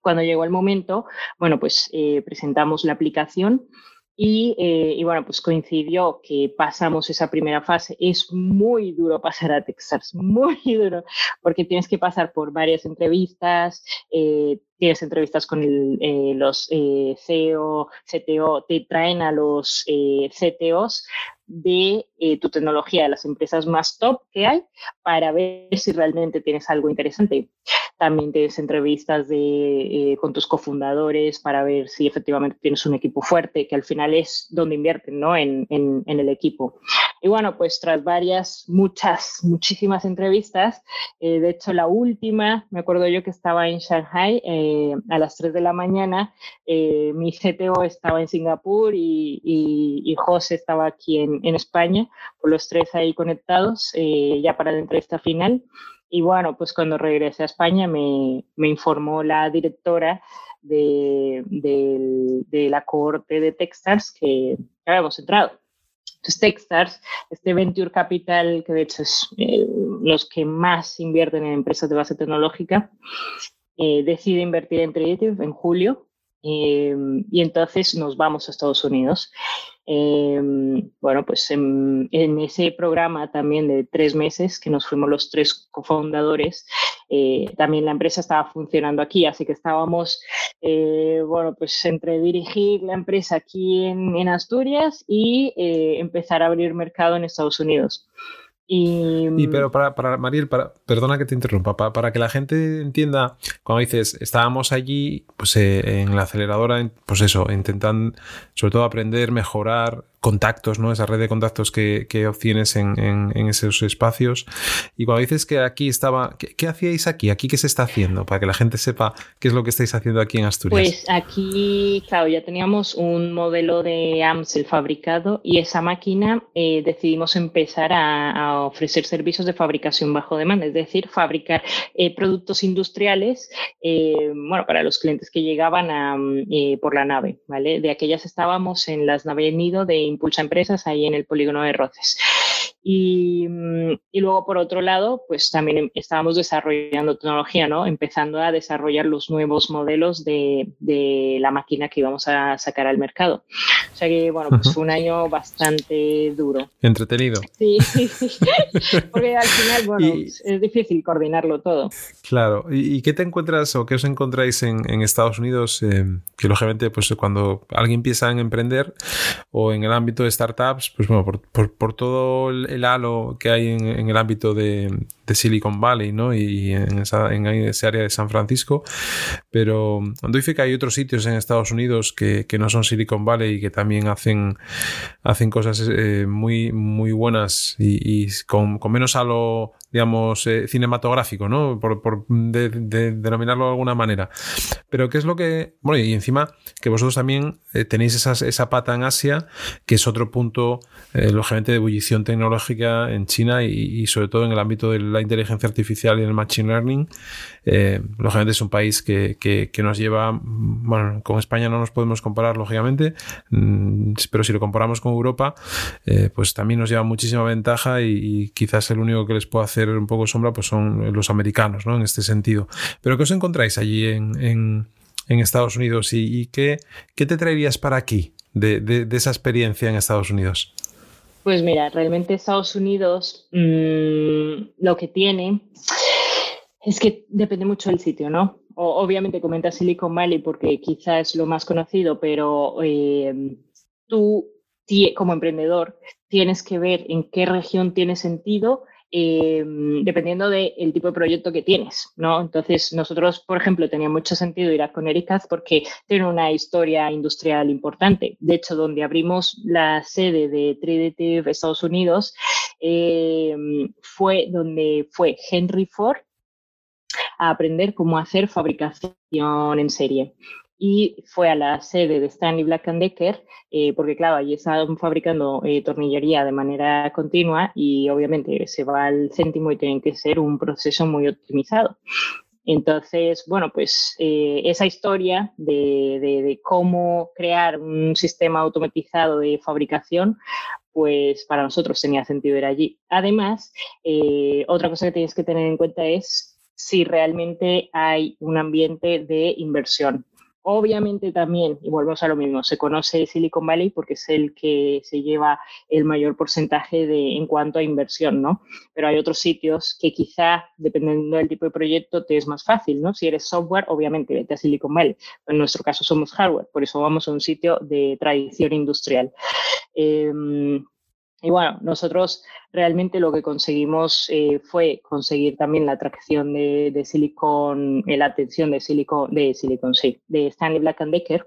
cuando llegó el momento, bueno, pues eh, presentamos la aplicación y, eh, y, bueno, pues coincidió que pasamos esa primera fase. Es muy duro pasar a Texas, muy duro, porque tienes que pasar por varias entrevistas, eh, tienes entrevistas con los CEO, CTO, te traen a los CTOs de tu tecnología, de las empresas más top que hay, para ver si realmente tienes algo interesante. También tienes entrevistas de, eh, con tus cofundadores para ver si efectivamente tienes un equipo fuerte, que al final es donde invierten ¿no? en, en, el equipo. Y bueno, pues tras varias, muchas, muchísimas entrevistas, eh, de hecho la última, me acuerdo yo que estaba en Shanghai eh, a las 3 de la mañana, mi CTO estaba en Singapur y, y, y José estaba aquí en, en España, por los tres ahí conectados ya para la entrevista final. Y bueno, pues cuando regresé a España me, me informó la directora de, de, la cohorte de Techstars que habíamos entrado. Entonces, Techstars, este Venture Capital, que de hecho es eh, los que más invierten en empresas de base tecnológica, eh, decide invertir en Predictive en julio eh, y entonces nos vamos a Estados Unidos. Em, bueno, pues en, ese programa también de tres meses, que nos fuimos los tres cofundadores, eh, también la empresa estaba funcionando aquí, así que estábamos, eh, bueno, pues entre dirigir la empresa aquí en, Asturias y eh, empezar a abrir mercado en Estados Unidos. Y, pero para, para Mariel, para, perdona que te interrumpa, para, para, que la gente entienda, cuando dices, estábamos allí, pues en la aceleradora, pues eso, intentan sobre todo aprender, mejorar, contactos, ¿no? Esa red de contactos que, que obtienes en, en, esos espacios. Y cuando dices que aquí estaba, ¿qué, hacíais aquí? ¿Aquí qué se está haciendo? Para que la gente sepa qué es lo que estáis haciendo aquí en Asturias. Pues aquí, claro, ya teníamos un modelo de AMSEL fabricado y esa máquina eh, decidimos empezar a, ofrecer servicios de fabricación bajo demanda, es decir, fabricar eh, productos industriales, eh, bueno, para los clientes que llegaban a, por la nave, ¿vale? De aquellas estábamos en las naves nido de Impulsa Empresas ahí en el polígono de Roces. Mm, y, luego, por otro lado, pues también estábamos desarrollando tecnología, ¿no? Empezando a desarrollar los nuevos modelos de, la máquina que íbamos a sacar al mercado. O sea que, bueno, pues fue un año bastante duro. Entretenido. Sí, porque al final, bueno, es difícil coordinarlo todo. Claro. ¿Y, qué te encuentras o qué os encontráis en, Estados Unidos? Eh, que lógicamente, pues cuando alguien empieza a emprender o en el ámbito de startups, pues bueno, por, por todo el halo que hay en, el ámbito de, Silicon Valley ¿no? y en, esa, área de San Francisco, pero fe que hay otros sitios en Estados Unidos que, no son Silicon Valley y que también hacen, hacen cosas eh, muy, muy buenas y, con, menos halo digamos, eh, cinematográfico, ¿no? Por, denominarlo de alguna manera. Pero ¿qué es lo que... Bueno, y encima que vosotros también eh, tenéis esa pata en Asia, que es otro punto, lógicamente, de ebullición tecnológica en China y, sobre todo en el ámbito de la inteligencia artificial y el machine learning. Eh, lógicamente es un país que, nos lleva, bueno, con España no nos podemos comparar, lógicamente, mm, pero si lo comparamos con Europa, eh, pues también nos lleva muchísima ventaja y, quizás el único que les puede hacer un poco sombra pues son los americanos, ¿no? En este sentido. Pero ¿qué os encontráis allí en, Estados Unidos y, qué, qué, te traerías para aquí de esa experiencia en Estados Unidos? Pues mira, realmente Estados Unidos mm, lo que tiene Es que depende mucho del sitio, ¿no? obviamente comenta Silicon Valley porque quizás es lo más conocido, pero eh, tú como emprendedor tienes que ver en qué región tiene sentido eh, dependiendo del tipo de proyecto que tienes, ¿no? Entonces, nosotros, por ejemplo, tenía mucho sentido ir a Connecticut porque tiene una historia industrial importante. De hecho, donde abrimos la sede de Trinity Estados Unidos, eh, fue donde fue Henry Ford a aprender cómo hacer fabricación en serie y fue a la sede de Stanley Black Decker, eh, porque claro, allí estaban fabricando eh, tornillería de manera continua y obviamente se va al céntimo y tiene que ser un proceso muy optimizado. Entonces, bueno, pues eh, esa historia de, de, cómo crear un sistema automatizado de fabricación, pues para nosotros tenía sentido ir allí. Además, otra cosa que tienes que tener en cuenta es si realmente hay un ambiente de inversión. Obviamente también, y volvemos a lo mismo, se conoce Silicon Valley porque es el que se lleva el mayor porcentaje de, en cuanto a inversión, ¿no? Pero hay otros sitios que quizá, dependiendo del tipo de proyecto, te es más fácil, ¿no? Si eres software, obviamente vete a Silicon Valley. En nuestro caso somos hardware, por eso vamos a un sitio de tradición industrial. Em, y bueno, nosotros realmente lo que conseguimos eh, fue conseguir también la atracción de, de Silicon, eh, la atención de Silicon, de Silicon, sí, de Stanley Black Decker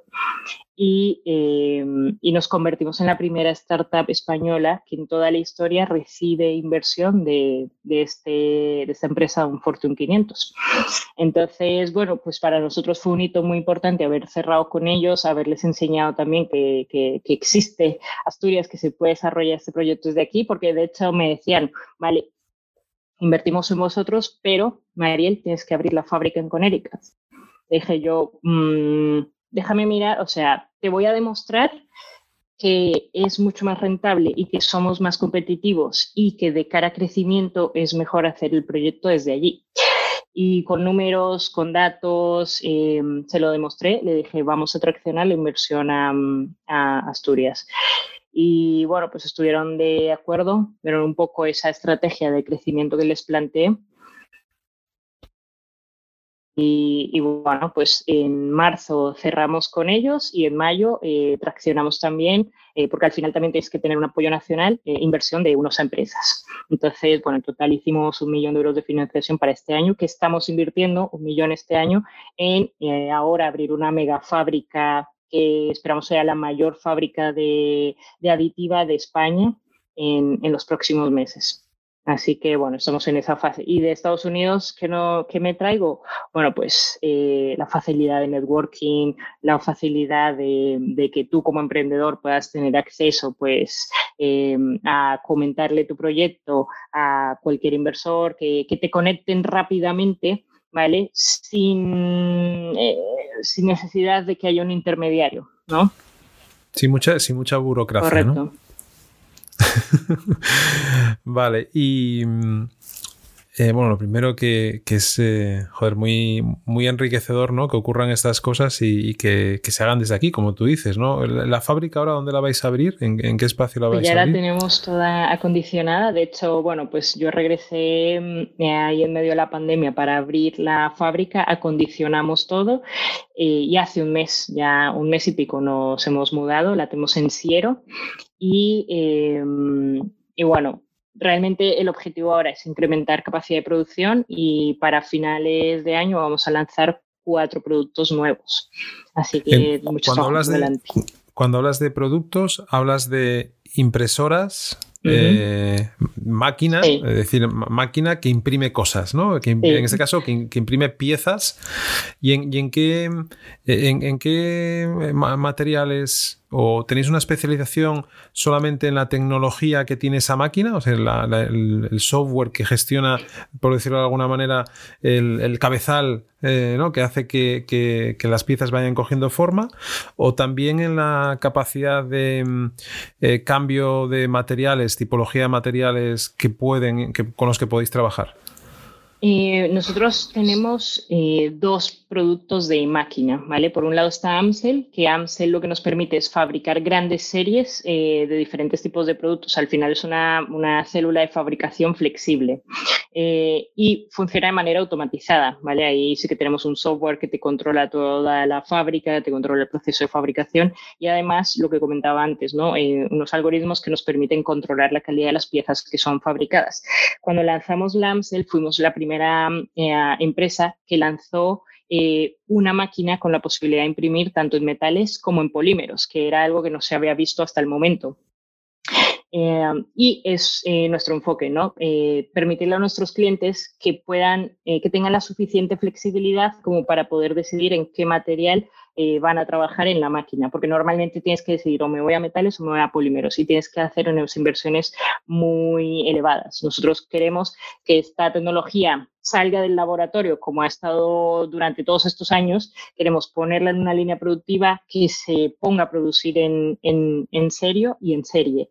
y, eh, y, nos convertimos en la primera startup española que en toda la historia recibe inversión de, de, este, de esta empresa, un Fortune 500. Entonces, bueno, pues para nosotros fue un hito muy importante haber cerrado con ellos, haberles enseñado también que, que, que existe Asturias, que se puede desarrollar este proyecto desde aquí, porque de hecho me decían, vale, invertimos en vosotros, pero Mariel, tienes que abrir la fábrica en Connecticut. Dije yo, mmm, déjame mirar, o sea, te voy a demostrar que es mucho más rentable y que somos más competitivos y que de cara a crecimiento es mejor hacer el proyecto desde allí. Y con números, con datos, eh, se lo demostré, le dije, vamos a traccionar la inversión a, a Asturias. Y bueno, pues estuvieron de acuerdo, pero un poco esa estrategia de crecimiento que les planteé y, bueno, pues en marzo cerramos con ellos y en mayo eh, traccionamos también, eh, porque al final también tienes que tener un apoyo nacional, eh, inversión de unas empresas. Entonces, bueno, en total hicimos un millón de euros de financiación para este año, que estamos invirtiendo un millón este año en ahora abrir una mega fábrica que esperamos sea la mayor fábrica de, de aditiva de España en, en los próximos meses. Así que bueno, estamos en esa fase. Y de Estados Unidos, ¿qué, no, qué me traigo? Bueno, pues eh, la facilidad de networking, la facilidad de, de, que tú como emprendedor puedas tener acceso pues, eh, a comentarle tu proyecto a cualquier inversor, que, que te conecten rápidamente, ¿vale? Sin, eh, sin necesidad de que haya un intermediario, ¿no? Sin mucha, sin mucha burocracia. Correcto. vale, y mm, eh, bueno, lo primero que, es, eh, joder, muy, muy enriquecedor, ¿no? Que ocurran estas cosas y, que, se hagan desde aquí, como tú dices, ¿no? ¿La, fábrica ahora dónde la vais a abrir? ¿En, qué espacio la vais a abrir? Ya la tenemos toda acondicionada. De hecho, bueno, pues yo regresé mm, ahí en medio de la pandemia para abrir la fábrica, acondicionamos todo eh, y hace un mes, ya un mes y pico nos hemos mudado, la tenemos en Siero y, y bueno, realmente el objetivo ahora es incrementar capacidad de producción y para finales de año vamos a lanzar cuatro productos nuevos. Así que muchos cuando hablas de, Cuando hablas de productos, hablas de impresoras, eh, máquina, es decir, máquina que imprime cosas, ¿no? Que, En este caso, que, imprime piezas. ¿Y en, en qué, en, qué materiales o tenéis una especialización solamente en la tecnología que tiene esa máquina? O sea, el, software que gestiona, por decirlo de alguna manera, el, cabezal eh, ¿no? que hace que, las piezas vayan cogiendo forma, o también en la capacidad de mm, eh, cambio de materiales tipología de materiales que pueden, que, con los que podéis trabajar? Eh, nosotros tenemos eh, dos productos de máquina, ¿vale? Por un lado está Amsel, que Amsel lo que nos permite es fabricar grandes series eh, de diferentes tipos de productos. Al final es una, una, célula de fabricación flexible. eh, y funciona de manera automatizada, ¿vale? Ahí sí que tenemos un software que te controla toda la fábrica, te controla el proceso de fabricación y además lo que comentaba antes, ¿no? Eh, unos algoritmos que nos permiten controlar la calidad de las piezas que son fabricadas. Cuando lanzamos Lamsel fuimos la primera eh, empresa que lanzó una máquina con la posibilidad de imprimir tanto en metales como en polímeros, que era algo que no se había visto hasta el momento. Eh, y es eh, nuestro enfoque, ¿no? Eh, permitirle a nuestros clientes que puedan, que tengan la suficiente flexibilidad como para poder decidir en qué material van a trabajar en la máquina, porque normalmente tienes que decidir o me voy a metales o me voy a polímeros y tienes que hacer unas inversiones muy elevadas. Nosotros queremos que esta tecnología salga del laboratorio como ha estado durante todos estos años, queremos ponerla en una línea productiva que se ponga a producir en, en, en serio y en serie.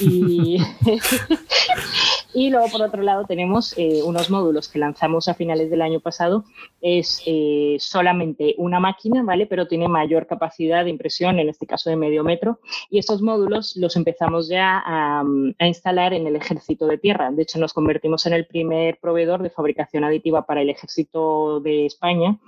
Y, y luego, por otro lado, tenemos eh, unos módulos que lanzamos a finales del año pasado. Es eh, solamente una máquina, ¿vale? Pero tiene mayor capacidad de impresión, en este caso de medio metro. Y estos módulos los empezamos ya a, a instalar en el ejército de tierra. De hecho, nos convertimos en el primer proveedor de fabricación aditiva para el ejército de España.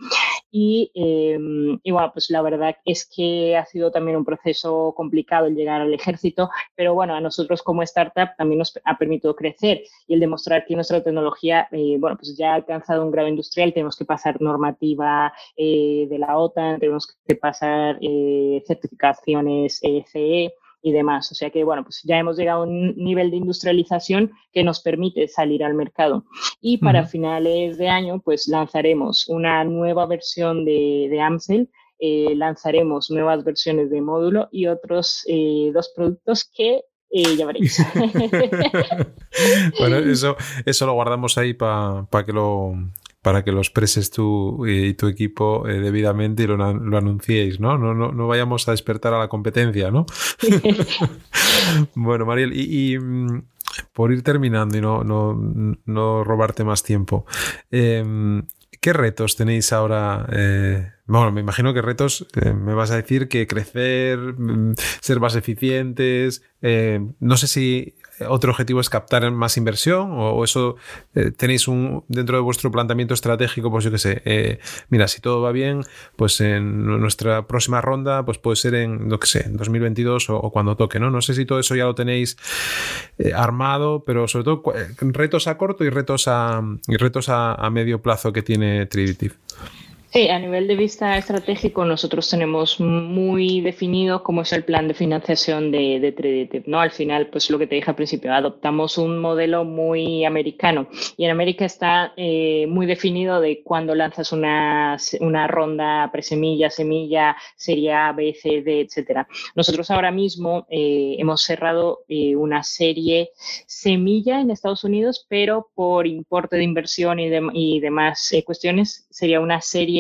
Y, em, y, bueno, pues la verdad es que ha sido también un proceso complicado el llegar al ejército, pero bueno, a nosotros como startup también nos ha permitido crecer y el demostrar que nuestra tecnología, eh, bueno, pues ya ha alcanzado un grado industrial, tenemos que pasar normativa eh, de la OTAN, tenemos que pasar eh, certificaciones CE y demás. O sea que, bueno, pues ya hemos llegado a un nivel de industrialización que nos permite salir al mercado. Y para finales de año, pues lanzaremos una nueva versión de, de Amsel. Eh, lanzaremos nuevas versiones de módulo y otros eh, dos productos que eh, ya veréis. bueno, eso, eso lo guardamos ahí para que lo para que lo expreses tú y tu equipo eh, debidamente y lo, lo anunciéis, ¿no? No, ¿no? no vayamos a despertar a la competencia, ¿no? bueno, Mariel, y, mm, por ir terminando y no, no, no robarte más tiempo, em, ¿qué retos tenéis ahora? Eh, bueno, me imagino que retos, eh, me vas a decir que crecer, mm, ser más eficientes, no sé si otro objetivo es captar más inversión o, eso eh, tenéis un dentro de vuestro planteamiento estratégico, pues yo qué sé, eh, mira, si todo va bien, pues en nuestra próxima ronda, pues puede ser en, lo que sé, en 2022 o, cuando toque, ¿no? No sé si todo eso ya lo tenéis eh, armado, pero sobre todo retos a corto y retos a, y retos a medio plazo que tiene Triditive. Sí, a nivel de vista estratégico, nosotros tenemos muy definido cómo es el plan de financiación de, de ¿no? Al final, pues lo que te dije al principio, adoptamos un modelo muy americano y en América está eh, muy definido de cuando lanzas una, una ronda presemilla, semilla, serie A, B, C, D, etcétera. Nosotros ahora mismo eh, hemos cerrado eh, una serie semilla en Estados Unidos, pero por importe de inversión y, y demás cuestiones sería una serie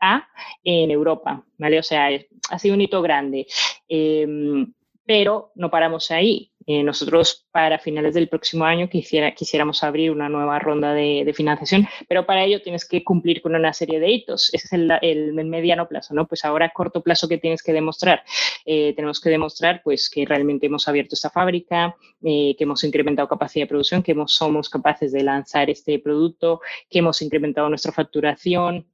a en Europa, ¿vale? O sea, ha sido un hito grande. Em, pero no paramos ahí. Eh, nosotros para finales del próximo año quisiera, quisiéramos abrir una nueva ronda de, financiación, pero para ello tienes que cumplir con una serie de hitos. Ese es el, el, mediano plazo, ¿no? Pues ahora a corto plazo, ¿qué tienes que demostrar? Eh, tenemos que demostrar pues, que realmente hemos abierto esta fábrica, eh, que hemos incrementado capacidad de producción, que hemos, somos capaces de lanzar este producto, que hemos incrementado nuestra facturación,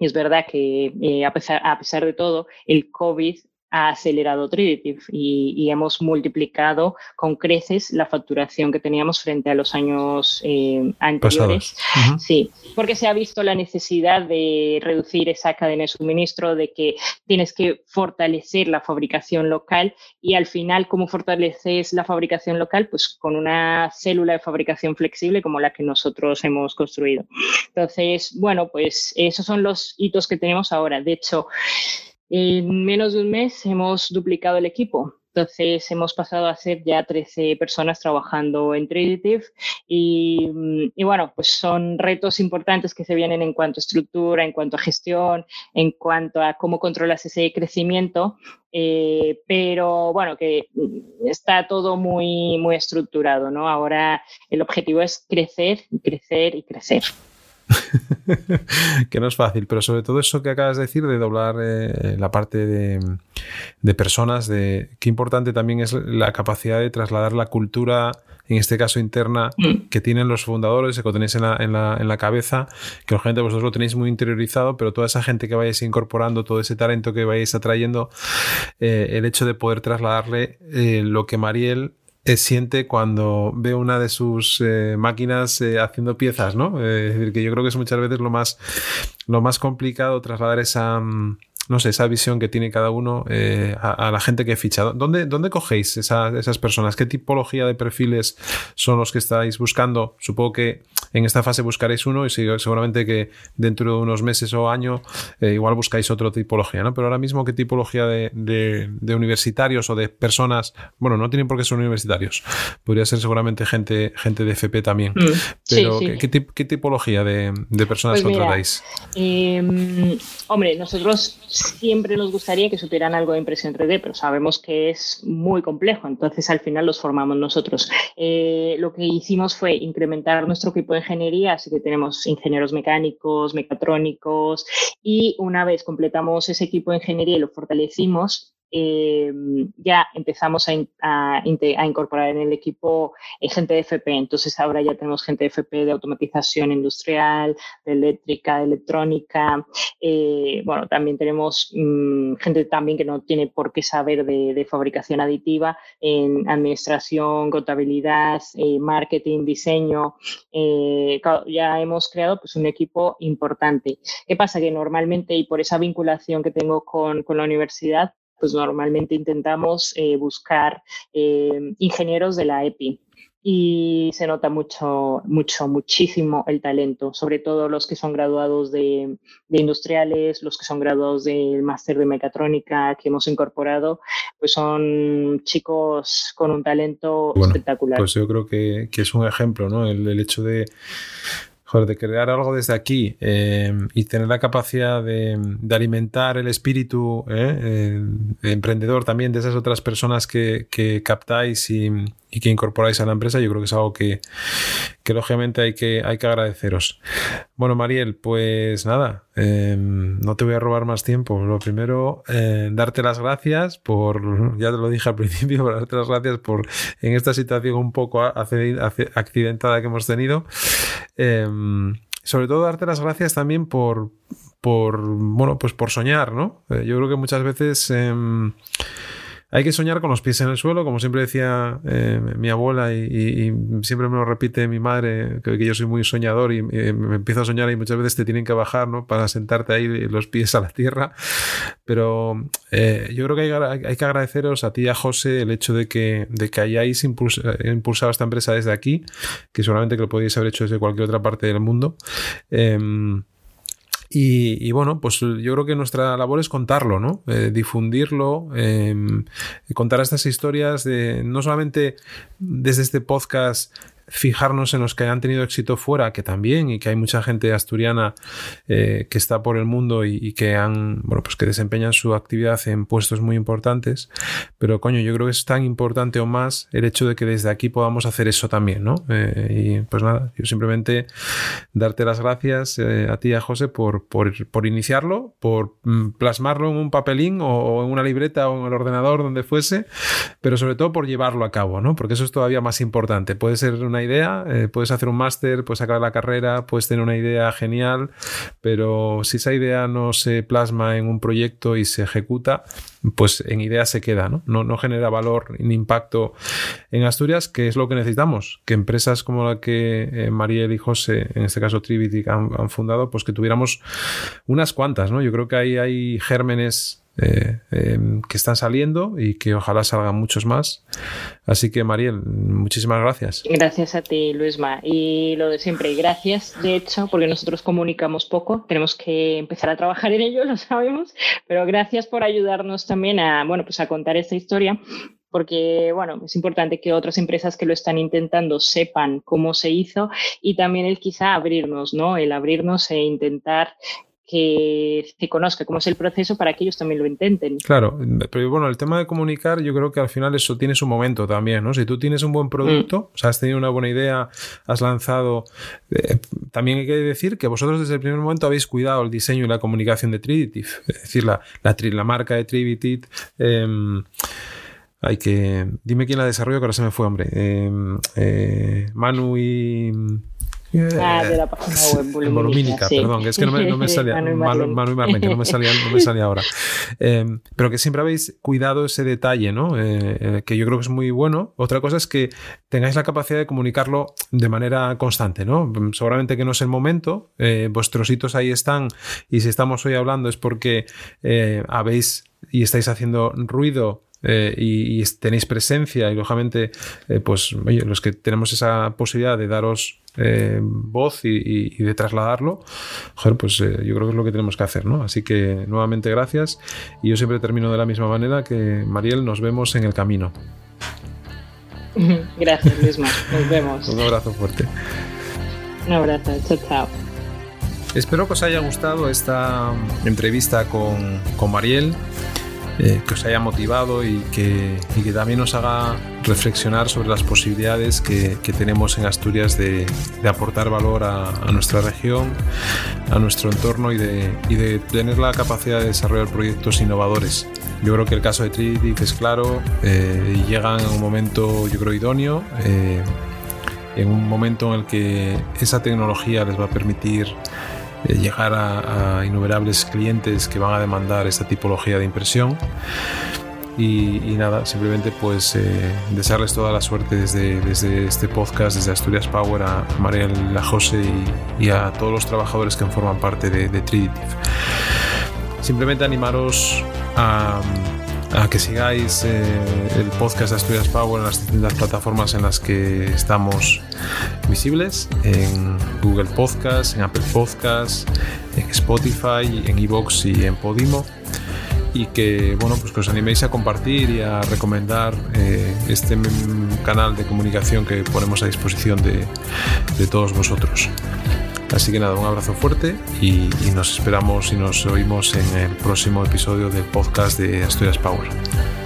es verdad que eh, a, pesar, a pesar de todo, el COVID ha acelerado Triditive y, hemos multiplicado con creces la facturación que teníamos frente a los años eh, anteriores. Sí, porque se ha visto la necesidad de reducir esa cadena de suministro, de que tienes que fortalecer la fabricación local y al final, ¿cómo fortaleces la fabricación local? Pues con una célula de fabricación flexible como la que nosotros hemos construido. Entonces, bueno, pues esos son los hitos que tenemos ahora. De hecho, en menos de un mes hemos duplicado el equipo. Entonces hemos pasado a ser ya 13 personas trabajando en Traditive y, bueno, pues son retos importantes que se vienen en cuanto a estructura, en cuanto a gestión, en cuanto a cómo controlas ese crecimiento, eh, pero bueno, que está todo muy, muy estructurado, ¿no? Ahora el objetivo es crecer y crecer y crecer. que no es fácil, pero sobre todo eso que acabas de decir de doblar eh, la parte de, personas, de qué importante también es la capacidad de trasladar la cultura, en este caso interna, mm. que tienen los fundadores, que lo tenéis en la, en la, en la cabeza, que lógicamente vosotros lo tenéis muy interiorizado, pero toda esa gente que vayáis incorporando, todo ese talento que vais atrayendo, eh, el hecho de poder trasladarle eh, lo que Mariel siente cuando ve una de sus eh, máquinas eh, haciendo piezas, ¿no? Eh, es decir, que yo creo que es muchas veces lo más, lo más complicado trasladar esa, mm, no sé, esa visión que tiene cada uno a, la gente que he fichado. ¿Dónde, dónde cogéis esas personas? ¿Qué tipología de perfiles son los que estáis buscando? Supongo que en esta fase buscaréis uno y seguramente que dentro de unos meses o año eh, igual buscáis otra tipología, ¿no? Pero ahora mismo, ¿qué tipología de, universitarios o de personas? Bueno, no tienen por qué ser universitarios. Podría ser seguramente gente, gente de FP también. Mm, Pero, ¿qué, tipología de, personas pues contratáis? Em, hombre, nosotros siempre nos gustaría que supieran algo de impresión 3D, pero sabemos que es muy complejo, entonces al final los formamos nosotros. Eh, lo que hicimos fue incrementar nuestro equipo de ingeniería, así que tenemos ingenieros mecánicos, mecatrónicos, y una vez completamos ese equipo de ingeniería y lo fortalecimos, eh, ya empezamos a, incorporar en el equipo eh, gente de FP. Entonces ahora ya tenemos gente de FP de automatización industrial, de eléctrica, electrónica. Eh, bueno, también tenemos mm, gente también que no tiene por qué saber de, fabricación aditiva en administración, contabilidad, marketing, diseño. ya hemos creado pues, un equipo importante. ¿Qué pasa? Que normalmente y por esa vinculación que tengo con la universidad, pues normalmente intentamos eh, buscar eh, ingenieros de la EPI y se nota mucho, mucho, muchísimo el talento, sobre todo los que son graduados de, industriales, los que son graduados del máster de mecatrónica que hemos incorporado, pues son chicos con un talento espectacular. Pues yo creo que, es un ejemplo, ¿no? el hecho de de crear algo desde aquí eh, y tener la capacidad de, alimentar el espíritu eh, emprendedor también de esas otras personas que, que captáis y, y que incorporáis a la empresa, yo creo que es algo que, lógicamente hay que, hay que agradeceros. Bueno, Mariel, pues nada, em, no te voy a robar más tiempo. Lo primero, eh, darte las gracias por, ya te lo dije al principio, darte las gracias por en esta situación un poco accidentada que hemos tenido. Em, sobre todo darte las gracias también por, por, bueno, pues por soñar, ¿no? Eh, yo creo que muchas veces em, hay que soñar con los pies en el suelo, como siempre decía eh, mi abuela y, siempre me lo repite mi madre, que, yo soy muy soñador y me empiezo a soñar y muchas veces te tienen que bajar ¿no? para sentarte ahí los pies a la tierra. Pero eh, yo creo que hay, que agradeceros a ti y a José el hecho de que, de que hayáis impulsado esta empresa desde aquí, que seguramente que lo podéis haber hecho desde cualquier otra parte del mundo. Em, y, bueno, pues yo creo que nuestra labor es contarlo, ¿no? Eh, difundirlo, em, contar estas historias de no solamente desde este podcast fijarnos en los que han tenido éxito fuera, que también, y que hay mucha gente asturiana eh, que está por el mundo y, que han, bueno, pues que desempeñan su actividad en puestos muy importantes. Pero coño, yo creo que es tan importante o más el hecho de que desde aquí podamos hacer eso también, ¿no? Eh, y pues nada, yo simplemente darte las gracias eh, a ti y a José por, por, por, iniciarlo, por mm, plasmarlo en un papelín o, en una libreta o en el ordenador, donde fuese, pero sobre todo por llevarlo a cabo, ¿no? Porque eso es todavía más importante. Puede ser una idea, eh, puedes hacer un máster, puedes acabar la carrera, puedes tener una idea genial, pero si esa idea no se plasma en un proyecto y se ejecuta, pues en idea se queda, ¿no? No, genera valor ni impacto en Asturias, que es lo que necesitamos, que empresas como la que eh, Mariel y José, en este caso Trivity, han, han, fundado, pues que tuviéramos unas cuantas, ¿no? Yo creo que ahí hay gérmenes eh, em, que están saliendo y que ojalá salgan muchos más. Así que, Mariel, muchísimas gracias. Gracias a ti, Luisma. Y lo de siempre, gracias, de hecho, porque nosotros comunicamos poco, tenemos que empezar a trabajar en ello, lo sabemos, pero gracias por ayudarnos también a, bueno, pues a contar esta historia porque bueno, es importante que otras empresas que lo están intentando sepan cómo se hizo y también el quizá abrirnos, ¿no? El abrirnos e intentar que se conozca cómo es el proceso para que ellos también lo intenten. Claro, pero bueno, el tema de comunicar, yo creo que al final eso tiene su momento también, ¿no? Si tú tienes un buen producto, mm. o sea, has tenido una buena idea, has lanzado, eh, también hay que decir que vosotros desde el primer momento habéis cuidado el diseño y la comunicación de Triditive, es decir, la, la, marca de Triditive. Em, hay que. Dime quién la desarrolló, que ahora se me fue, hombre. Em, eh, Manu y. Ah, de la página web volumínica. perdón, es que no me, salía. Manu, y que no me salía, no me salía ahora. Em, pero que siempre habéis cuidado ese detalle, ¿no? Eh, eh, que yo creo que es muy bueno. Otra cosa es que tengáis la capacidad de comunicarlo de manera constante, ¿no? Seguramente que no es el momento. Eh, vuestros hitos ahí están. Y si estamos hoy hablando es porque habéis y estáis haciendo ruido y, tenéis presencia y lógicamente pues oye, los que tenemos esa posibilidad de daros eh, voz y, de trasladarlo, pues eh, yo creo que es lo que tenemos que hacer, ¿no? Así que nuevamente gracias y yo siempre termino de la misma manera que Mariel, nos vemos en el camino. Gracias, mismo. Nos vemos. Un abrazo fuerte. Un abrazo. Chao, chao. Espero que os haya gustado esta entrevista con, con Mariel. Eh, que os haya motivado y que, también os haga reflexionar sobre las posibilidades que, tenemos en Asturias de, aportar valor a, nuestra región, a nuestro entorno y de, tener la capacidad de desarrollar proyectos innovadores. Yo creo que el caso de Trinity es claro eh, y llegan en un momento, yo creo, idóneo. Eh, en un momento en el que esa tecnología les va a permitir llegar a, innumerables clientes que van a demandar esta tipología de impresión. Y, nada, simplemente pues eh, desearles toda la suerte desde, desde este podcast, desde Asturias Power, a María La José y, a todos los trabajadores que forman parte de, de Triditive. Simplemente animaros a a que sigáis eh, el podcast de Asturias Power en las plataformas en las que estamos visibles, en Google Podcast, en Apple Podcast, en Spotify, en Evox y en Podimo y que bueno pues que os animéis a compartir y a recomendar eh, este canal de comunicación que ponemos a disposición de, de todos vosotros. Así que nada, un abrazo fuerte y, nos esperamos y nos oímos en el próximo episodio del podcast de Asturias Power.